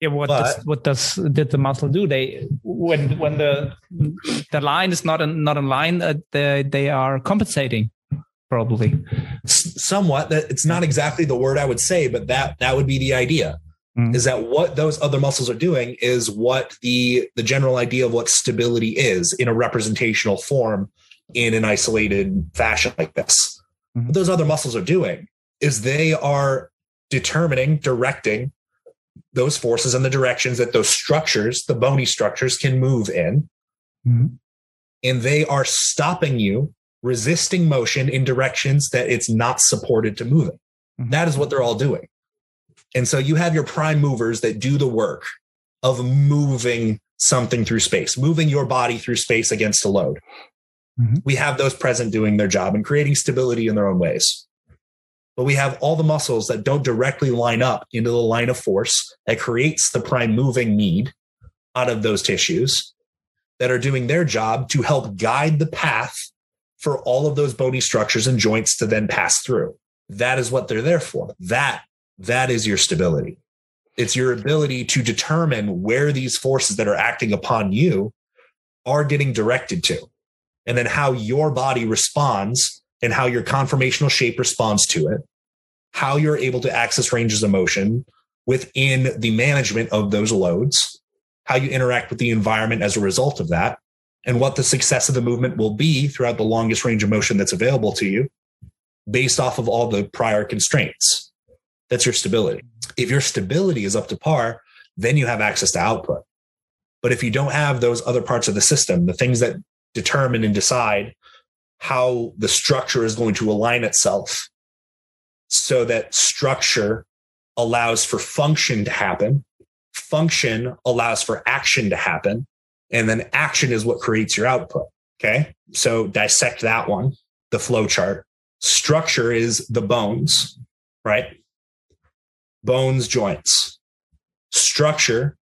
yeah, what but, does, what does did the muscle do? They when when the the line is not in, not in line, uh, they they are compensating probably. Somewhat. That it's not exactly the word I would say, but that that would be the idea. Mm. Is that what those other muscles are doing? Is what the the general idea of what stability is in a representational form in an isolated fashion like this. Mm-hmm. What those other muscles are doing is they are determining, directing those forces and the directions that those structures, the bony structures, can move in. Mm-hmm. And they are stopping you, resisting motion in directions that it's not supported to moving. Mm-hmm. That is what they're all doing. And so you have your prime movers that do the work of moving something through space, moving your body through space against a load. Mm-hmm. We have those present doing their job and creating stability in their own ways but we have all the muscles that don't directly line up into the line of force that creates the prime moving need out of those tissues that are doing their job to help guide the path for all of those bony structures and joints to then pass through. That is what they're there for. That that is your stability. It's your ability to determine where these forces that are acting upon you are getting directed to. And then how your body responds and how your conformational shape responds to it, how you're able to access ranges of motion within the management of those loads, how you interact with the environment as a result of that, and what the success of the movement will be throughout the longest range of motion that's available to you based off of all the prior constraints. That's your stability. If your stability is up to par, then you have access to output. But if you don't have those other parts of the system, the things that determine and decide how the structure is going to align itself so that structure allows for function to happen, function allows for action to happen, and then action is what creates your output. Okay. So dissect that one, the flow chart. Structure is the bones, right? Bones, joints. Structure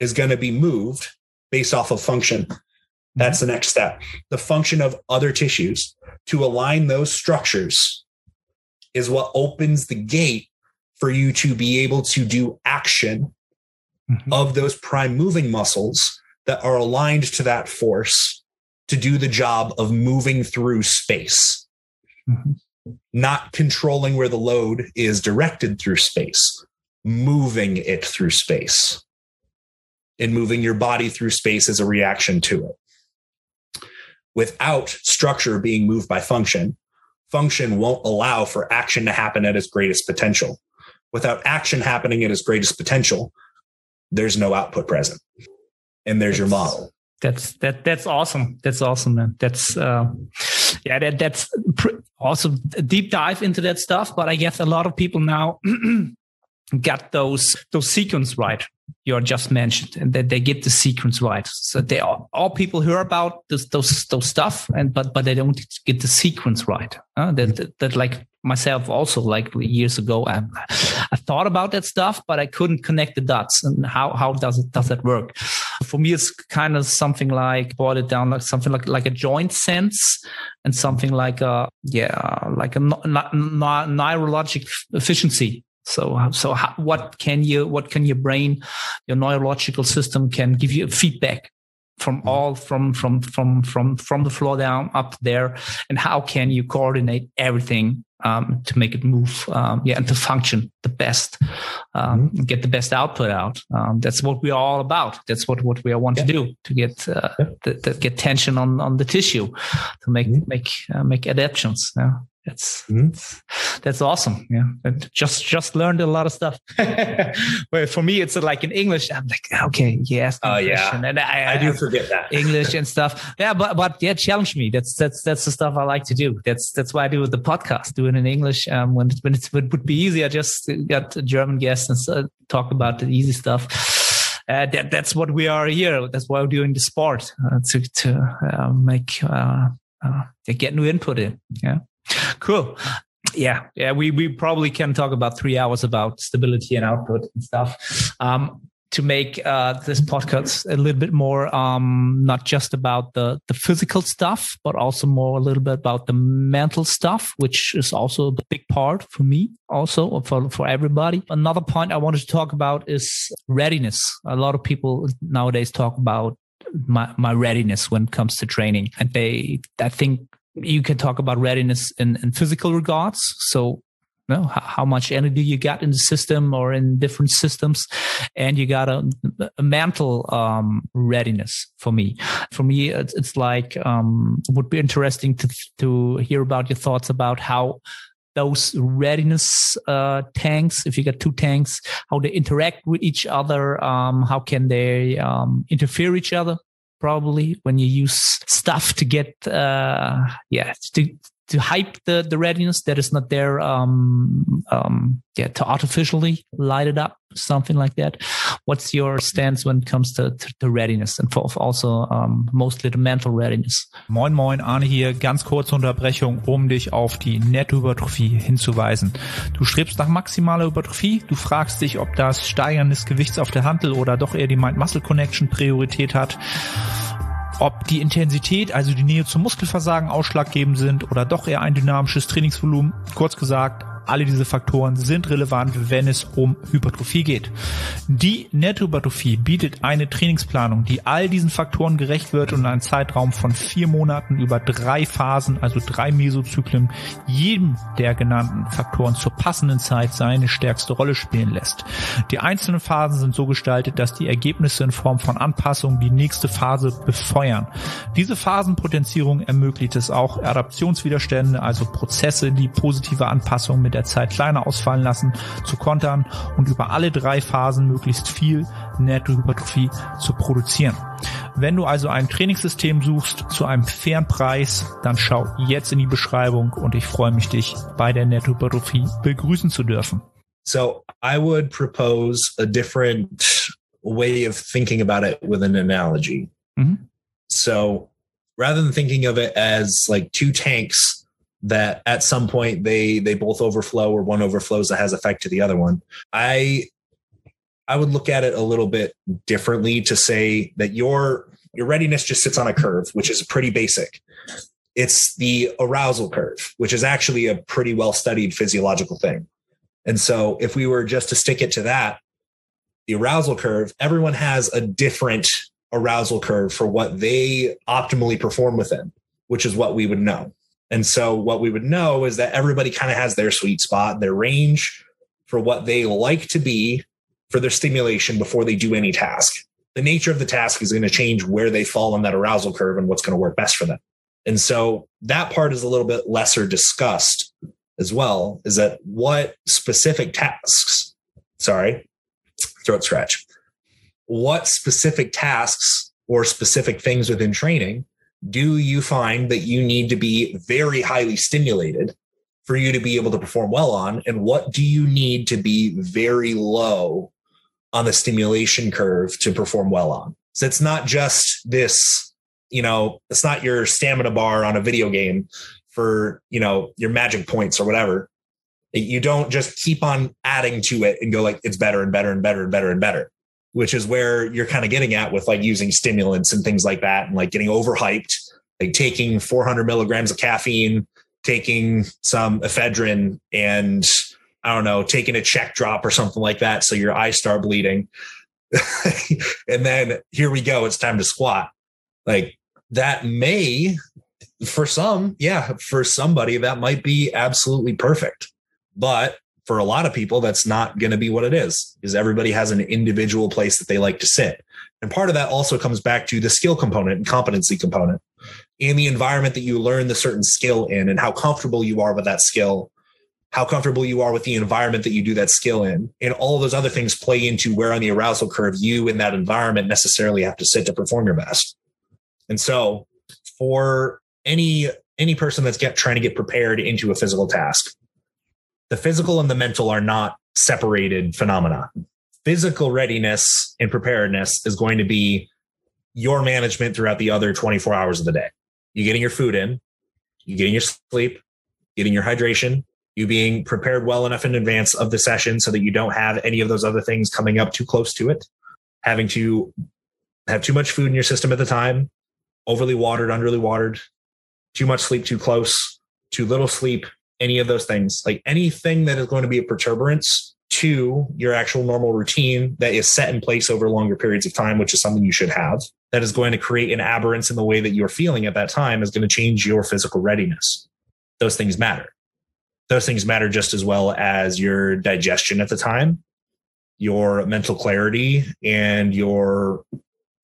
is going to be moved based off of function. That's the next step. The function of other tissues to align those structures is what opens the gate for you to be able to do action mm-hmm. of those prime moving muscles that are aligned to that force to do the job of moving through space, mm-hmm. not controlling where the load is directed through space, moving it through space and moving your body through space as a reaction to it. Without structure being moved by function, function won't allow for action to happen at its greatest potential. Without action happening at its greatest potential, there's no output present. And there's that's, your model. That's that that's awesome. That's awesome, man. That's uh yeah, that that's pr- also a deep dive into that stuff, but I guess a lot of people now got those those sequence right you just mentioned and that they get the sequence right. So they all, all people hear about this, those those stuff and but but they don't get the sequence right. Uh, that, that, that like myself also like years ago I, I thought about that stuff but i couldn't connect the dots. And how how does it does that work? For me it's kind of something like boil it down like something like like a joint sense and something like a yeah like a neurologic efficiency so, so how, what can you, what can your brain, your neurological system can give you feedback from mm-hmm. all from from from from from the floor down up there and how can you coordinate everything um, to make it move um, yeah and to function the best um, mm-hmm. get the best output out um, that's what we're all about that's what what we want yeah. to do to get uh, yeah. the, the, get tension on on the tissue to make mm-hmm. make uh, make adaptations yeah that's mm-hmm. that's, that's awesome. Yeah, and just just learned a lot of stuff. but for me, it's like in English. I'm like, okay, yes. Oh yeah, and I, I do forget that English and stuff. Yeah, but but yeah, challenge me. That's that's that's the stuff I like to do. That's that's why I do the podcast, do it in English. Um, when when it would be easy, I just got a German guests and uh, talk about the easy stuff. Uh, that, that's what we are here. That's why we're doing the sport uh, to to uh, make uh, uh, get new input in. Yeah. Cool. Yeah, yeah, we we probably can talk about three hours about stability and output and stuff. Um, to make uh, this podcast a little bit more um, not just about the the physical stuff, but also more a little bit about the mental stuff, which is also a big part for me, also for for everybody. Another point I wanted to talk about is readiness. A lot of people nowadays talk about my my readiness when it comes to training, and they I think you can talk about readiness in, in physical regards. So you know, how, how, much energy you got in the system or in different systems. And you got a, a mental um, readiness for me. For me, it's, it's like, um, it would be interesting to, to hear about your thoughts about how those readiness uh, tanks, if you got two tanks, how they interact with each other, um, how can they um, interfere each other probably when you use stuff to get uh yeah to to hype the the readiness that is not there um um yeah to artificially light it up something like that. What's your stance when it comes to, to, to readiness and for also um, mostly the mental readiness? Moin moin Arne hier. Ganz kurze Unterbrechung um dich auf die Nettohypertrophie hinzuweisen. Du strebst nach maximaler Hypertrophie. Du fragst dich ob das Steigern des Gewichts auf der Hantel oder doch eher die Mind-Muscle Connection Priorität hat ob die Intensität, also die Nähe zum Muskelversagen ausschlaggebend sind oder doch eher ein dynamisches Trainingsvolumen. Kurz gesagt, alle diese Faktoren sind relevant, wenn es um Hypertrophie geht. Die Nettohypertrophie bietet eine Trainingsplanung, die all diesen Faktoren gerecht wird und einen Zeitraum von vier Monaten über drei Phasen, also drei Mesozyklen, jedem der genannten Faktoren zur passenden Zeit seine stärkste Rolle spielen lässt. Die einzelnen Phasen sind so gestaltet, dass die Ergebnisse in Form von Anpassungen die nächste Phase befeuern. Diese Phasenpotenzierung ermöglicht es auch Adaptionswiderstände, also Prozesse, die positive Anpassung mit mit der Zeit kleiner ausfallen lassen, zu kontern und über alle drei Phasen möglichst viel Nettohypertrophie zu produzieren. Wenn du also ein Trainingssystem suchst zu einem fairen Preis, dann schau jetzt in die Beschreibung und ich freue mich, dich bei der Nettohypertrophie begrüßen zu dürfen. So I would propose a different way of thinking about it with an analogy. Mm-hmm. So rather than thinking of it as like two tanks that at some point they they both overflow or one overflows that has effect to the other one, I I would look at it a little bit differently to say that your your readiness just sits on a curve, which is pretty basic. It's the arousal curve, which is actually a pretty well studied physiological thing. And so if we were just to stick it to that, the arousal curve, everyone has a different arousal curve for what they optimally perform within, which is what we would know. And so what we would know is that everybody kind of has their sweet spot, their range for what they like to be for their stimulation before they do any task. The nature of the task is going to change where they fall on that arousal curve and what's going to work best for them. And so that part is a little bit lesser discussed as well is that what specific tasks, sorry, throat scratch, what specific tasks or specific things within training do you find that you need to be very highly stimulated for you to be able to perform well on? And what do you need to be very low on the stimulation curve to perform well on? So it's not just this, you know, it's not your stamina bar on a video game for you know your magic points or whatever you don't just keep on adding to it and go like it's better and better and better and better and better which is where you're kind of getting at with like using stimulants and things like that and like getting overhyped like taking 400 milligrams of caffeine taking some ephedrine and i don't know taking a check drop or something like that so your eyes start bleeding and then here we go it's time to squat like that may for some, yeah, for somebody that might be absolutely perfect. But for a lot of people, that's not going to be what it is because everybody has an individual place that they like to sit. And part of that also comes back to the skill component and competency component in the environment that you learn the certain skill in and how comfortable you are with that skill, how comfortable you are with the environment that you do that skill in. And all those other things play into where on the arousal curve you in that environment necessarily have to sit to perform your best. And so for any any person that's get trying to get prepared into a physical task the physical and the mental are not separated phenomena. Physical readiness and preparedness is going to be your management throughout the other 24 hours of the day. You getting your food in you getting your sleep getting your hydration you being prepared well enough in advance of the session so that you don't have any of those other things coming up too close to it. Having to have too much food in your system at the time overly watered underly watered too much sleep too close, too little sleep, any of those things, like anything that is going to be a perturbance to your actual normal routine that is set in place over longer periods of time, which is something you should have, that is going to create an aberrance in the way that you're feeling at that time is going to change your physical readiness. Those things matter. Those things matter just as well as your digestion at the time, your mental clarity, and your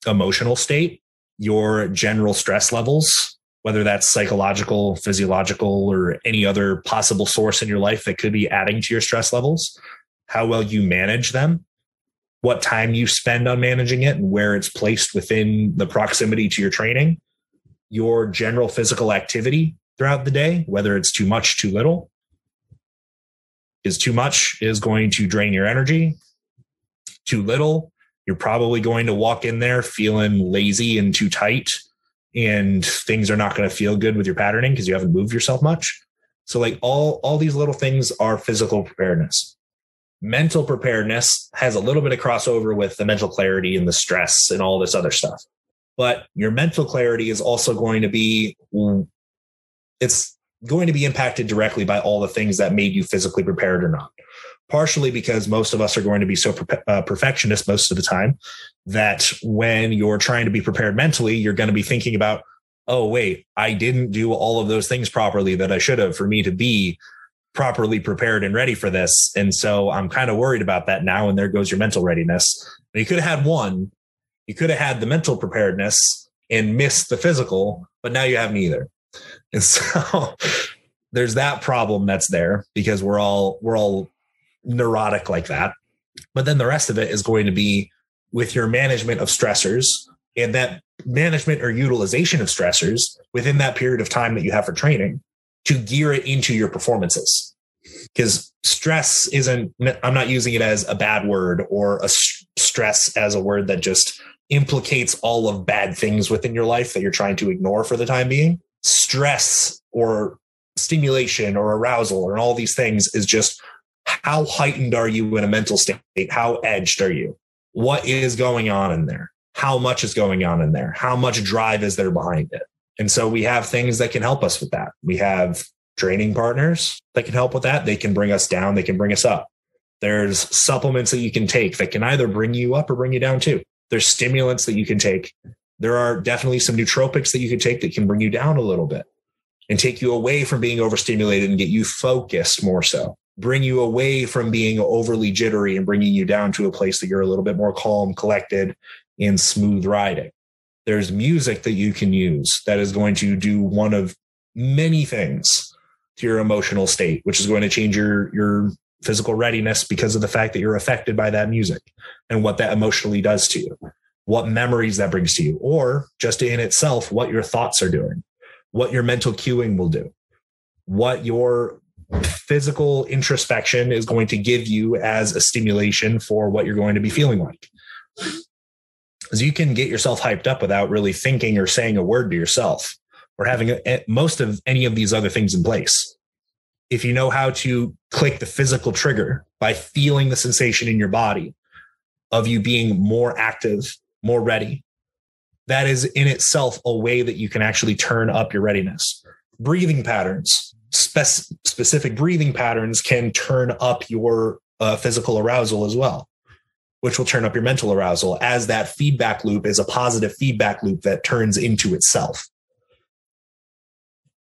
emotional state, your general stress levels, whether that's psychological, physiological, or any other possible source in your life that could be adding to your stress levels, how well you manage them, what time you spend on managing it, and where it's placed within the proximity to your training, your general physical activity throughout the day, whether it's too much, too little. Is too much is going to drain your energy. Too little, you're probably going to walk in there feeling lazy and too tight and things are not going to feel good with your patterning because you haven't moved yourself much. So like all all these little things are physical preparedness. Mental preparedness has a little bit of crossover with the mental clarity and the stress and all this other stuff. But your mental clarity is also going to be it's going to be impacted directly by all the things that made you physically prepared or not partially because most of us are going to be so uh, perfectionist most of the time that when you're trying to be prepared mentally, you're going to be thinking about, oh, wait, I didn't do all of those things properly that I should have for me to be properly prepared and ready for this. And so I'm kind of worried about that now. And there goes your mental readiness. You could have had one, you could have had the mental preparedness and missed the physical, but now you have neither. And so there's that problem that's there because we're all we're all neurotic like that. But then the rest of it is going to be with your management of stressors and that management or utilization of stressors within that period of time that you have for training to gear it into your performances. Because stress isn't, I'm not using it as a bad word or a stress as a word that just implicates all of bad things within your life that you're trying to ignore for the time being. Stress or stimulation or arousal and all these things is just how heightened are you in a mental state? How edged are you? What is going on in there? How much is going on in there? How much drive is there behind it? And so we have things that can help us with that. We have training partners that can help with that. They can bring us down, they can bring us up. There's supplements that you can take that can either bring you up or bring you down too. There's stimulants that you can take. There are definitely some nootropics that you can take that can bring you down a little bit and take you away from being overstimulated and get you focused more so bring you away from being overly jittery and bringing you down to a place that you're a little bit more calm, collected, and smooth riding. There's music that you can use that is going to do one of many things to your emotional state, which is going to change your your physical readiness because of the fact that you're affected by that music and what that emotionally does to you, what memories that brings to you, or just in itself, what your thoughts are doing, what your mental cueing will do, what your physical introspection is going to give you as a stimulation for what you're going to be feeling like. Because you can get yourself hyped up without really thinking or saying a word to yourself or having a, most of any of these other things in place. If you know how to click the physical trigger by feeling the sensation in your body of you being more active, more ready, that is in itself a way that you can actually turn up your readiness. Breathing patterns, spe- specific breathing patterns can turn up your uh, physical arousal as well, which will turn up your mental arousal as that feedback loop is a positive feedback loop that turns into itself.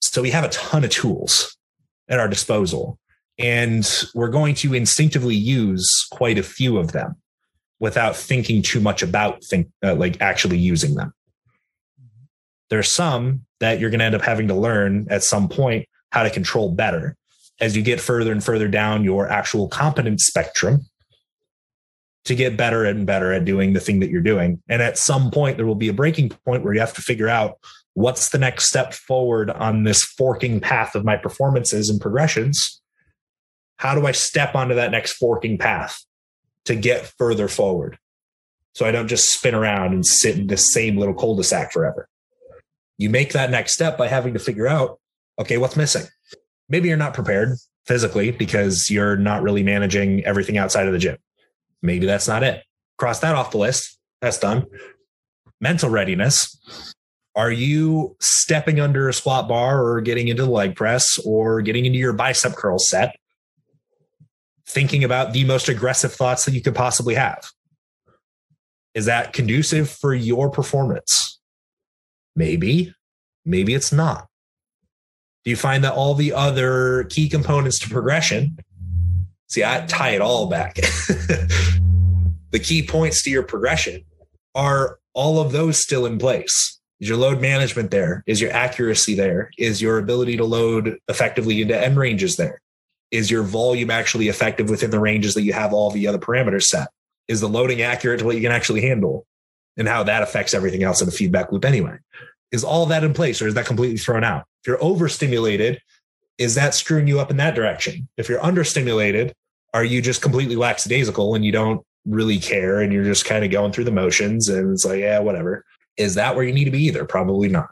So we have a ton of tools at our disposal, and we're going to instinctively use quite a few of them without thinking too much about think uh, like actually using them. There's some that you're going to end up having to learn at some point how to control better as you get further and further down your actual competence spectrum to get better and better at doing the thing that you're doing. And at some point, there will be a breaking point where you have to figure out what's the next step forward on this forking path of my performances and progressions. How do I step onto that next forking path to get further forward? So I don't just spin around and sit in the same little cul de sac forever. You make that next step by having to figure out okay, what's missing? Maybe you're not prepared physically because you're not really managing everything outside of the gym. Maybe that's not it. Cross that off the list. That's done. Mental readiness. Are you stepping under a squat bar or getting into the leg press or getting into your bicep curl set, thinking about the most aggressive thoughts that you could possibly have? Is that conducive for your performance? Maybe, maybe it's not. Do you find that all the other key components to progression? See, I tie it all back. the key points to your progression are all of those still in place? Is your load management there? Is your accuracy there? Is your ability to load effectively into end ranges there? Is your volume actually effective within the ranges that you have all the other parameters set? Is the loading accurate to what you can actually handle? And how that affects everything else in the feedback loop anyway. Is all that in place or is that completely thrown out? If you're overstimulated, is that screwing you up in that direction? If you're understimulated, are you just completely lackadaisical and you don't really care and you're just kind of going through the motions and it's like, yeah, whatever. Is that where you need to be either? Probably not.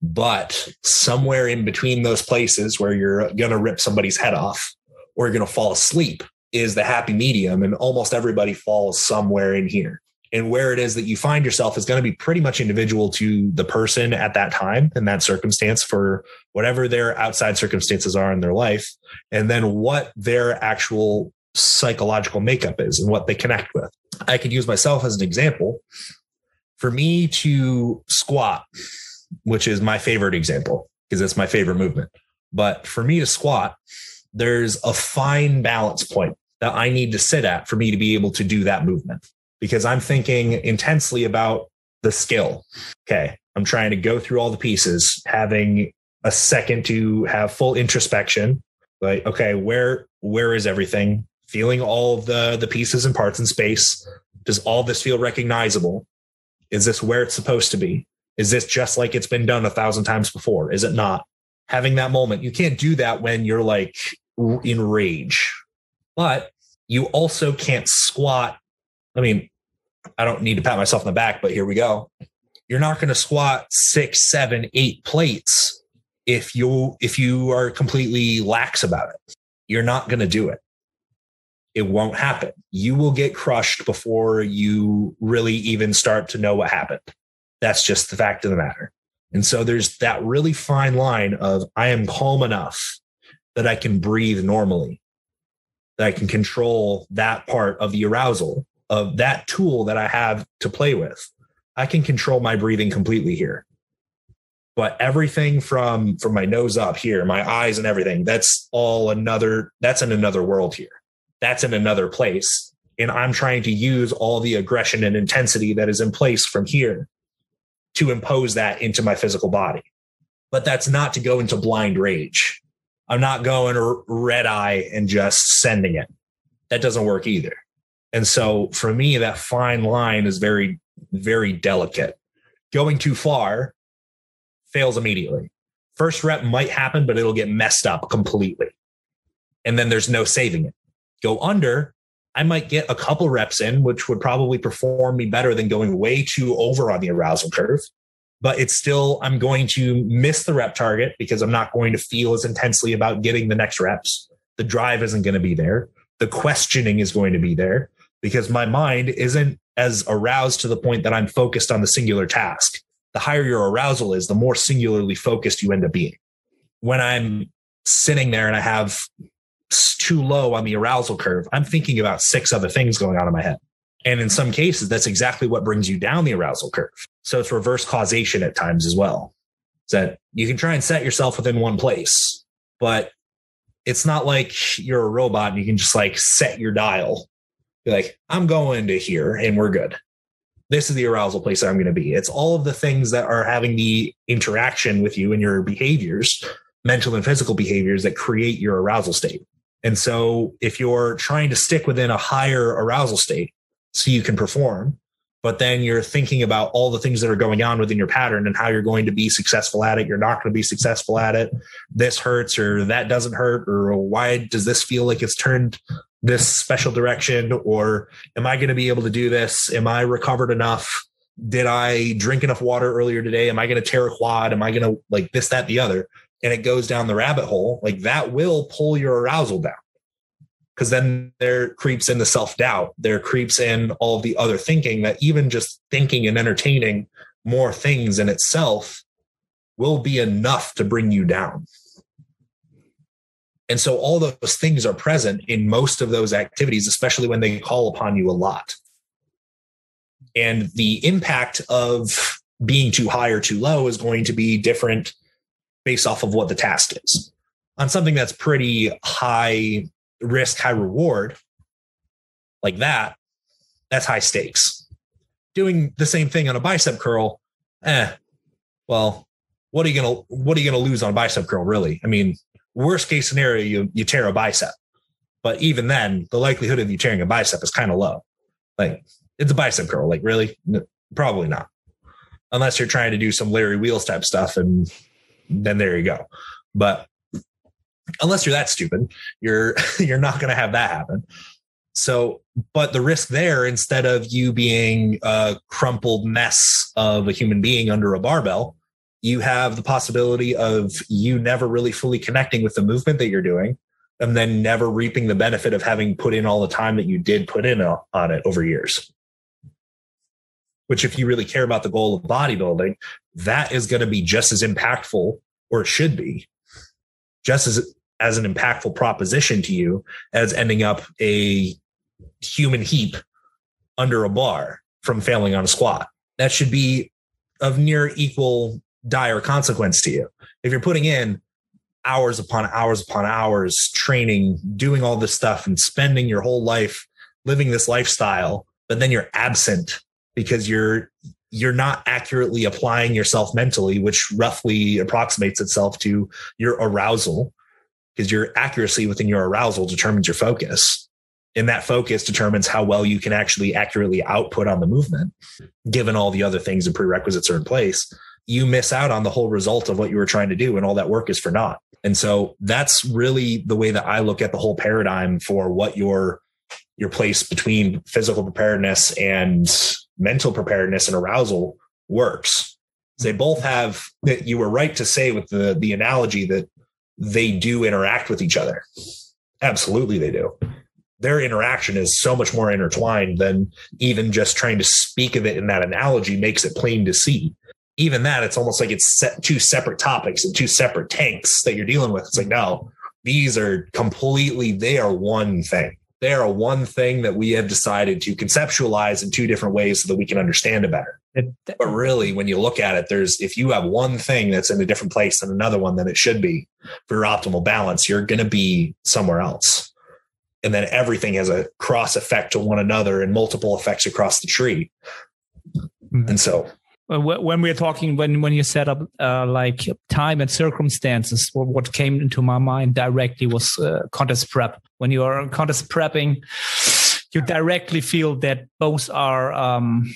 But somewhere in between those places where you're going to rip somebody's head off or you're going to fall asleep is the happy medium. And almost everybody falls somewhere in here and where it is that you find yourself is going to be pretty much individual to the person at that time and that circumstance for whatever their outside circumstances are in their life and then what their actual psychological makeup is and what they connect with. I could use myself as an example. For me to squat which is my favorite example because it's my favorite movement but for me to squat there's a fine balance point that i need to sit at for me to be able to do that movement because I'm thinking intensely about the skill. Okay. I'm trying to go through all the pieces, having a second to have full introspection. Like, okay, where where is everything? Feeling all the the pieces and parts in space. Does all this feel recognizable? Is this where it's supposed to be? Is this just like it's been done a thousand times before? Is it not? Having that moment, you can't do that when you're like in rage, but you also can't squat. I mean, I don't need to pat myself on the back, but here we go. You're not going to squat six, seven, eight plates if you if you are completely lax about it. You're not going to do it. It won't happen. You will get crushed before you really even start to know what happened. That's just the fact of the matter. And so there's that really fine line of I am calm enough that I can breathe normally, that I can control that part of the arousal of that tool that I have to play with. I can control my breathing completely here. But everything from from my nose up here, my eyes and everything, that's all another that's in another world here. That's in another place. And I'm trying to use all the aggression and intensity that is in place from here to impose that into my physical body. But that's not to go into blind rage. I'm not going red eye and just sending it. That doesn't work either. And so for me, that fine line is very, very delicate. Going too far fails immediately. First rep might happen, but it'll get messed up completely. And then there's no saving it. Go under, I might get a couple reps in, which would probably perform me better than going way too over on the arousal curve. But it's still, I'm going to miss the rep target because I'm not going to feel as intensely about getting the next reps. The drive isn't going to be there. The questioning is going to be there because my mind isn't as aroused to the point that I'm focused on the singular task. The higher your arousal is, the more singularly focused you end up being. When I'm sitting there and I have too low on the arousal curve, I'm thinking about six other things going on in my head. And in some cases, that's exactly what brings you down the arousal curve. So it's reverse causation at times as well. Is that you can try and set yourself within one place, but it's not like you're a robot and you can just like set your dial. Be like, I'm going to here and we're good. This is the arousal place I'm going to be. It's all of the things that are having the interaction with you and your behaviors, mental and physical behaviors that create your arousal state. And so if you're trying to stick within a higher arousal state so you can perform, but then you're thinking about all the things that are going on within your pattern and how you're going to be successful at it, you're not going to be successful at it. This hurts or that doesn't hurt, or why does this feel like it's turned this special direction? Or am I going to be able to do this? Am I recovered enough? Did I drink enough water earlier today? Am I going to tear a quad? Am I going to like this, that, the other? and it goes down the rabbit hole, like that will pull your arousal down. Because then there creeps in the self doubt, there creeps in all the other thinking that even just thinking and entertaining more things in itself will be enough to bring you down. And so all those things are present in most of those activities, especially when they call upon you a lot. And the impact of being too high or too low is going to be different based off of what the task is. On something that's pretty high risk, high reward, like that, that's high stakes. Doing the same thing on a bicep curl, eh, well, what are you gonna what are you gonna lose on a bicep curl, really? I mean, worst case scenario, you you tear a bicep. But even then, the likelihood of you tearing a bicep is kind of low. Like it's a bicep curl. Like really? Probably not. Unless you're trying to do some Larry Wheels type stuff and then there you go. But unless you're that stupid, you're you're not going to have that happen. So, but the risk there, instead of you being a crumpled mess of a human being under a barbell, you have the possibility of you never really fully connecting with the movement that you're doing and then never reaping the benefit of having put in all the time that you did put in on it over years. Which, if you really care about the goal of bodybuilding, that is going to be just as impactful, or it should be, just as as an impactful proposition to you as ending up a human heap under a bar from failing on a squat. That should be of near equal dire consequence to you. If you're putting in hours upon hours upon hours training, doing all this stuff and spending your whole life living this lifestyle, but then you're absent because you're you're not accurately applying yourself mentally, which roughly approximates itself to your arousal, because your accuracy within your arousal determines your focus. And that focus determines how well you can actually accurately output on the movement, given all the other things and prerequisites are in place. You miss out on the whole result of what you were trying to do, and all that work is for naught. And so that's really the way that I look at the whole paradigm for what your your place between physical preparedness and mental preparedness and arousal works. They mm-hmm. both have that you were right to say with the the analogy that they do interact with each other. Absolutely they do. Their interaction is so much more intertwined than even just trying to speak of it in that analogy makes it plain to see. Even that, it's almost like it's set two separate topics and two separate tanks that you're dealing with. It's like, no, these are completely, they are one thing they are one thing that we have decided to conceptualize in two different ways so that we can understand it better. but really, when you look at it, there's if you have one thing that's in a different place than another one than it should be for your optimal balance, you're going to be somewhere else. And then everything has a cross effect to one another and multiple effects across the tree. Mm-hmm. And so when we're talking when when you set up uh, like time and circumstances what came into my mind directly was uh, contest prep. When you are contest prepping you directly feel that both are um,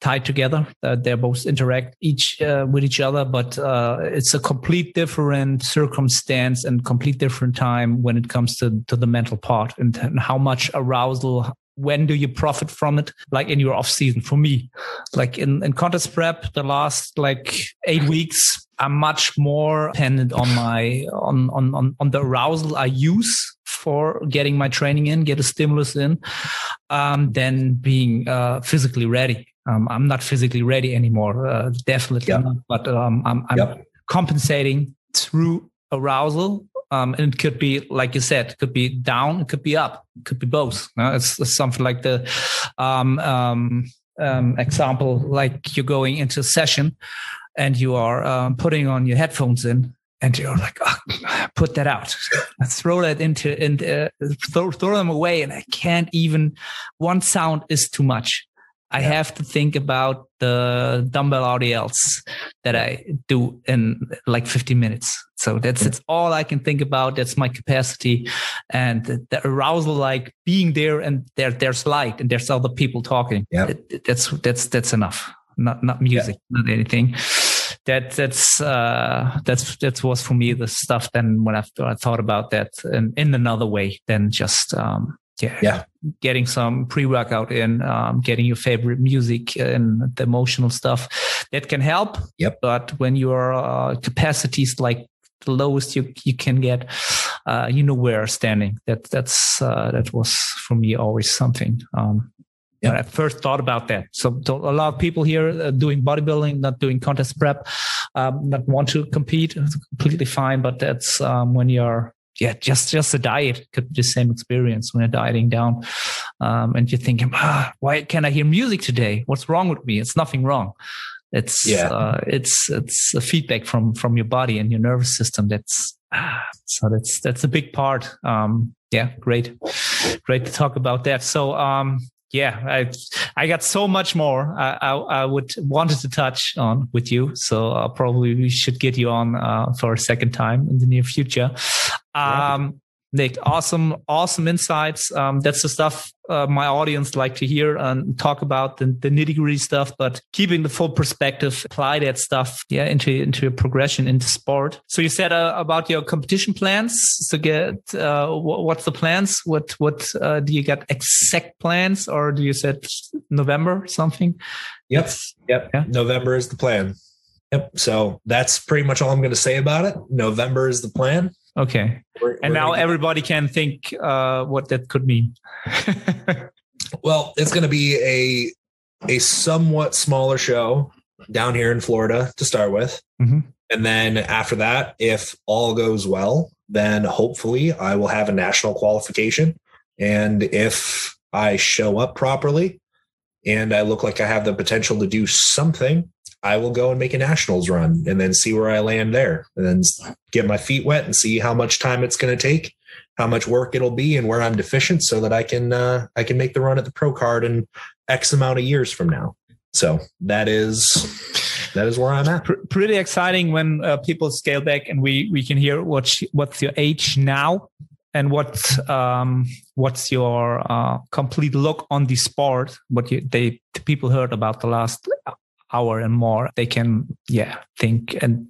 tied together uh, they're both interact each uh, with each other but uh, it's a complete different circumstance and complete different time when it comes to to the mental part and, and how much arousal when do you profit from it like in your off season for me like in, in contest prep the last like eight weeks i'm much more dependent on my on on on, on the arousal i use for getting my training in get a stimulus in um, than being uh, physically ready um, i'm not physically ready anymore uh, definitely yep. not but um, i'm, I'm yep. compensating through arousal um, and it could be, like you said, it could be down, it could be up, it could be both. No? It's, it's, something like the um, um, um, example, like you're going into a session and you are um, putting on your headphones in and you're like, oh, put that out, throw that into, and uh, throw, throw them away. And I can't even, one sound is too much. I yeah. have to think about the dumbbell RDLs that I do in like 15 minutes. So that's it's all I can think about. That's my capacity, and the, arousal, like being there, and there there's light, and there's other people talking. Yeah, that's that's that's enough. Not not music, yeah. not anything. That that's uh, that's that was for me the stuff. Then when I, I thought about that in, in another way than just um, yeah, yeah. getting some pre-workout in, um, getting your favorite music and the emotional stuff that can help. Yep. But when your uh, capacities like the lowest you you can get, uh, you know where standing. That that's uh, that was for me always something. Um, yep. I first thought about that, so a lot of people here uh, doing bodybuilding, not doing contest prep, um, not want to compete, it's completely fine. But that's um, when you're yeah, just just a diet could be the same experience when you're dieting down, um, and you're thinking, ah, why can't I hear music today? What's wrong with me? It's nothing wrong. It's yeah. Uh, it's it's a feedback from from your body and your nervous system. That's ah, so that's that's a big part. Um, yeah, great, great to talk about that. So um, yeah, I I got so much more I, I, I would wanted to touch on with you. So uh, probably we should get you on uh, for a second time in the near future. Um, Nick, awesome, awesome insights. Um, that's the stuff uh, my audience like to hear and talk about the, the nitty gritty stuff, but keeping the full perspective, apply that stuff, yeah, into into a progression into sport. So you said uh, about your competition plans. So get uh, what's the plans? What what uh, do you got exact plans, or do you said November something? Yep, yep. Yeah? November is the plan. Yep. So that's pretty much all I'm going to say about it. November is the plan. Okay. We're, and we're now everybody can think uh, what that could mean. well, it's going to be a a somewhat smaller show down here in Florida to start with. Mm-hmm. And then after that, if all goes well, then hopefully I will have a national qualification. And if I show up properly and I look like I have the potential to do something, I will go and make a nationals run and then see where I land there and then get my feet wet and see how much time it's going to take, how much work it'll be and where I'm deficient so that I can, uh, I can make the run at the pro card in X amount of years from now. So that is that is where I'm at. Pretty exciting when uh, people scale back and we we can hear what what's your age now and what um, what's your uh, complete look on the sport. What you, they the people heard about the last hour and more, they can yeah think and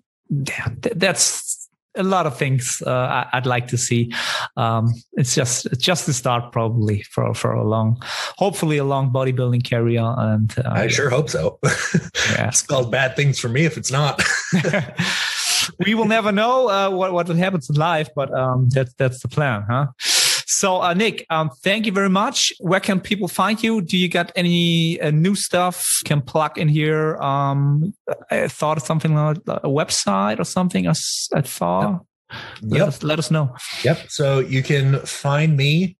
that's a lot of things uh, I'd like to see. Um, it's just it's just the start probably for for a long, hopefully a long bodybuilding career. And uh, I sure hope so. yeah, spells bad things for me if it's not. we will never know uh, what what happens in life, but um, that's that's the plan, huh? So, uh, Nick, um, thank you very much. Where can people find you? Do you got any uh, new stuff can plug in here? Um, I thought of something like a website or something. I, I thought. Yep. Let, us, let us know. Yep. So you can find me,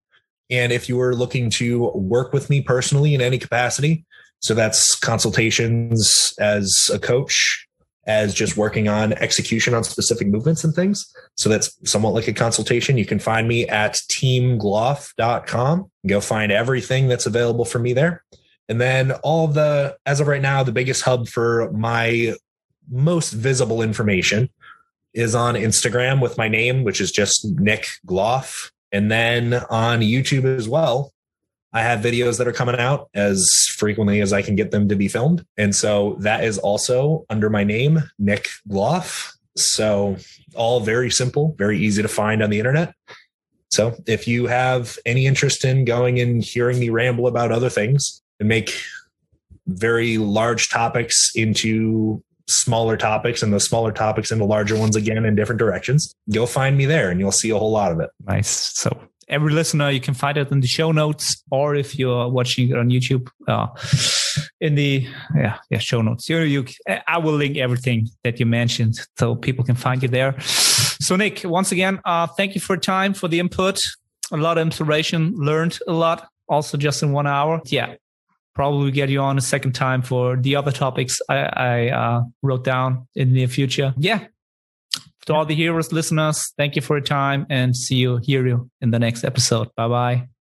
and if you are looking to work with me personally in any capacity, so that's consultations as a coach, as just working on execution on specific movements and things. So that's somewhat like a consultation. You can find me at teamgloff.com. Go find everything that's available for me there. And then all the, as of right now, the biggest hub for my most visible information is on Instagram with my name, which is just Nick Gloff. And then on YouTube as well, I have videos that are coming out as frequently as I can get them to be filmed. And so that is also under my name, Nick Gloff. So all very simple, very easy to find on the internet. So if you have any interest in going and hearing me ramble about other things and make very large topics into smaller topics and the smaller topics into larger ones again in different directions, go find me there and you'll see a whole lot of it. Nice. So every listener, you can find it in the show notes, or if you're watching it on YouTube, uh, in the yeah yeah show notes. You, you, I will link everything that you mentioned, so people can find you there. So Nick, once again, uh, thank you for time for the input. A lot of inspiration, learned a lot. Also, just in one hour. Yeah, probably get you on a second time for the other topics I, I uh, wrote down in the near future. Yeah, to all the heroes listeners, thank you for your time and see you, hear you in the next episode. Bye bye.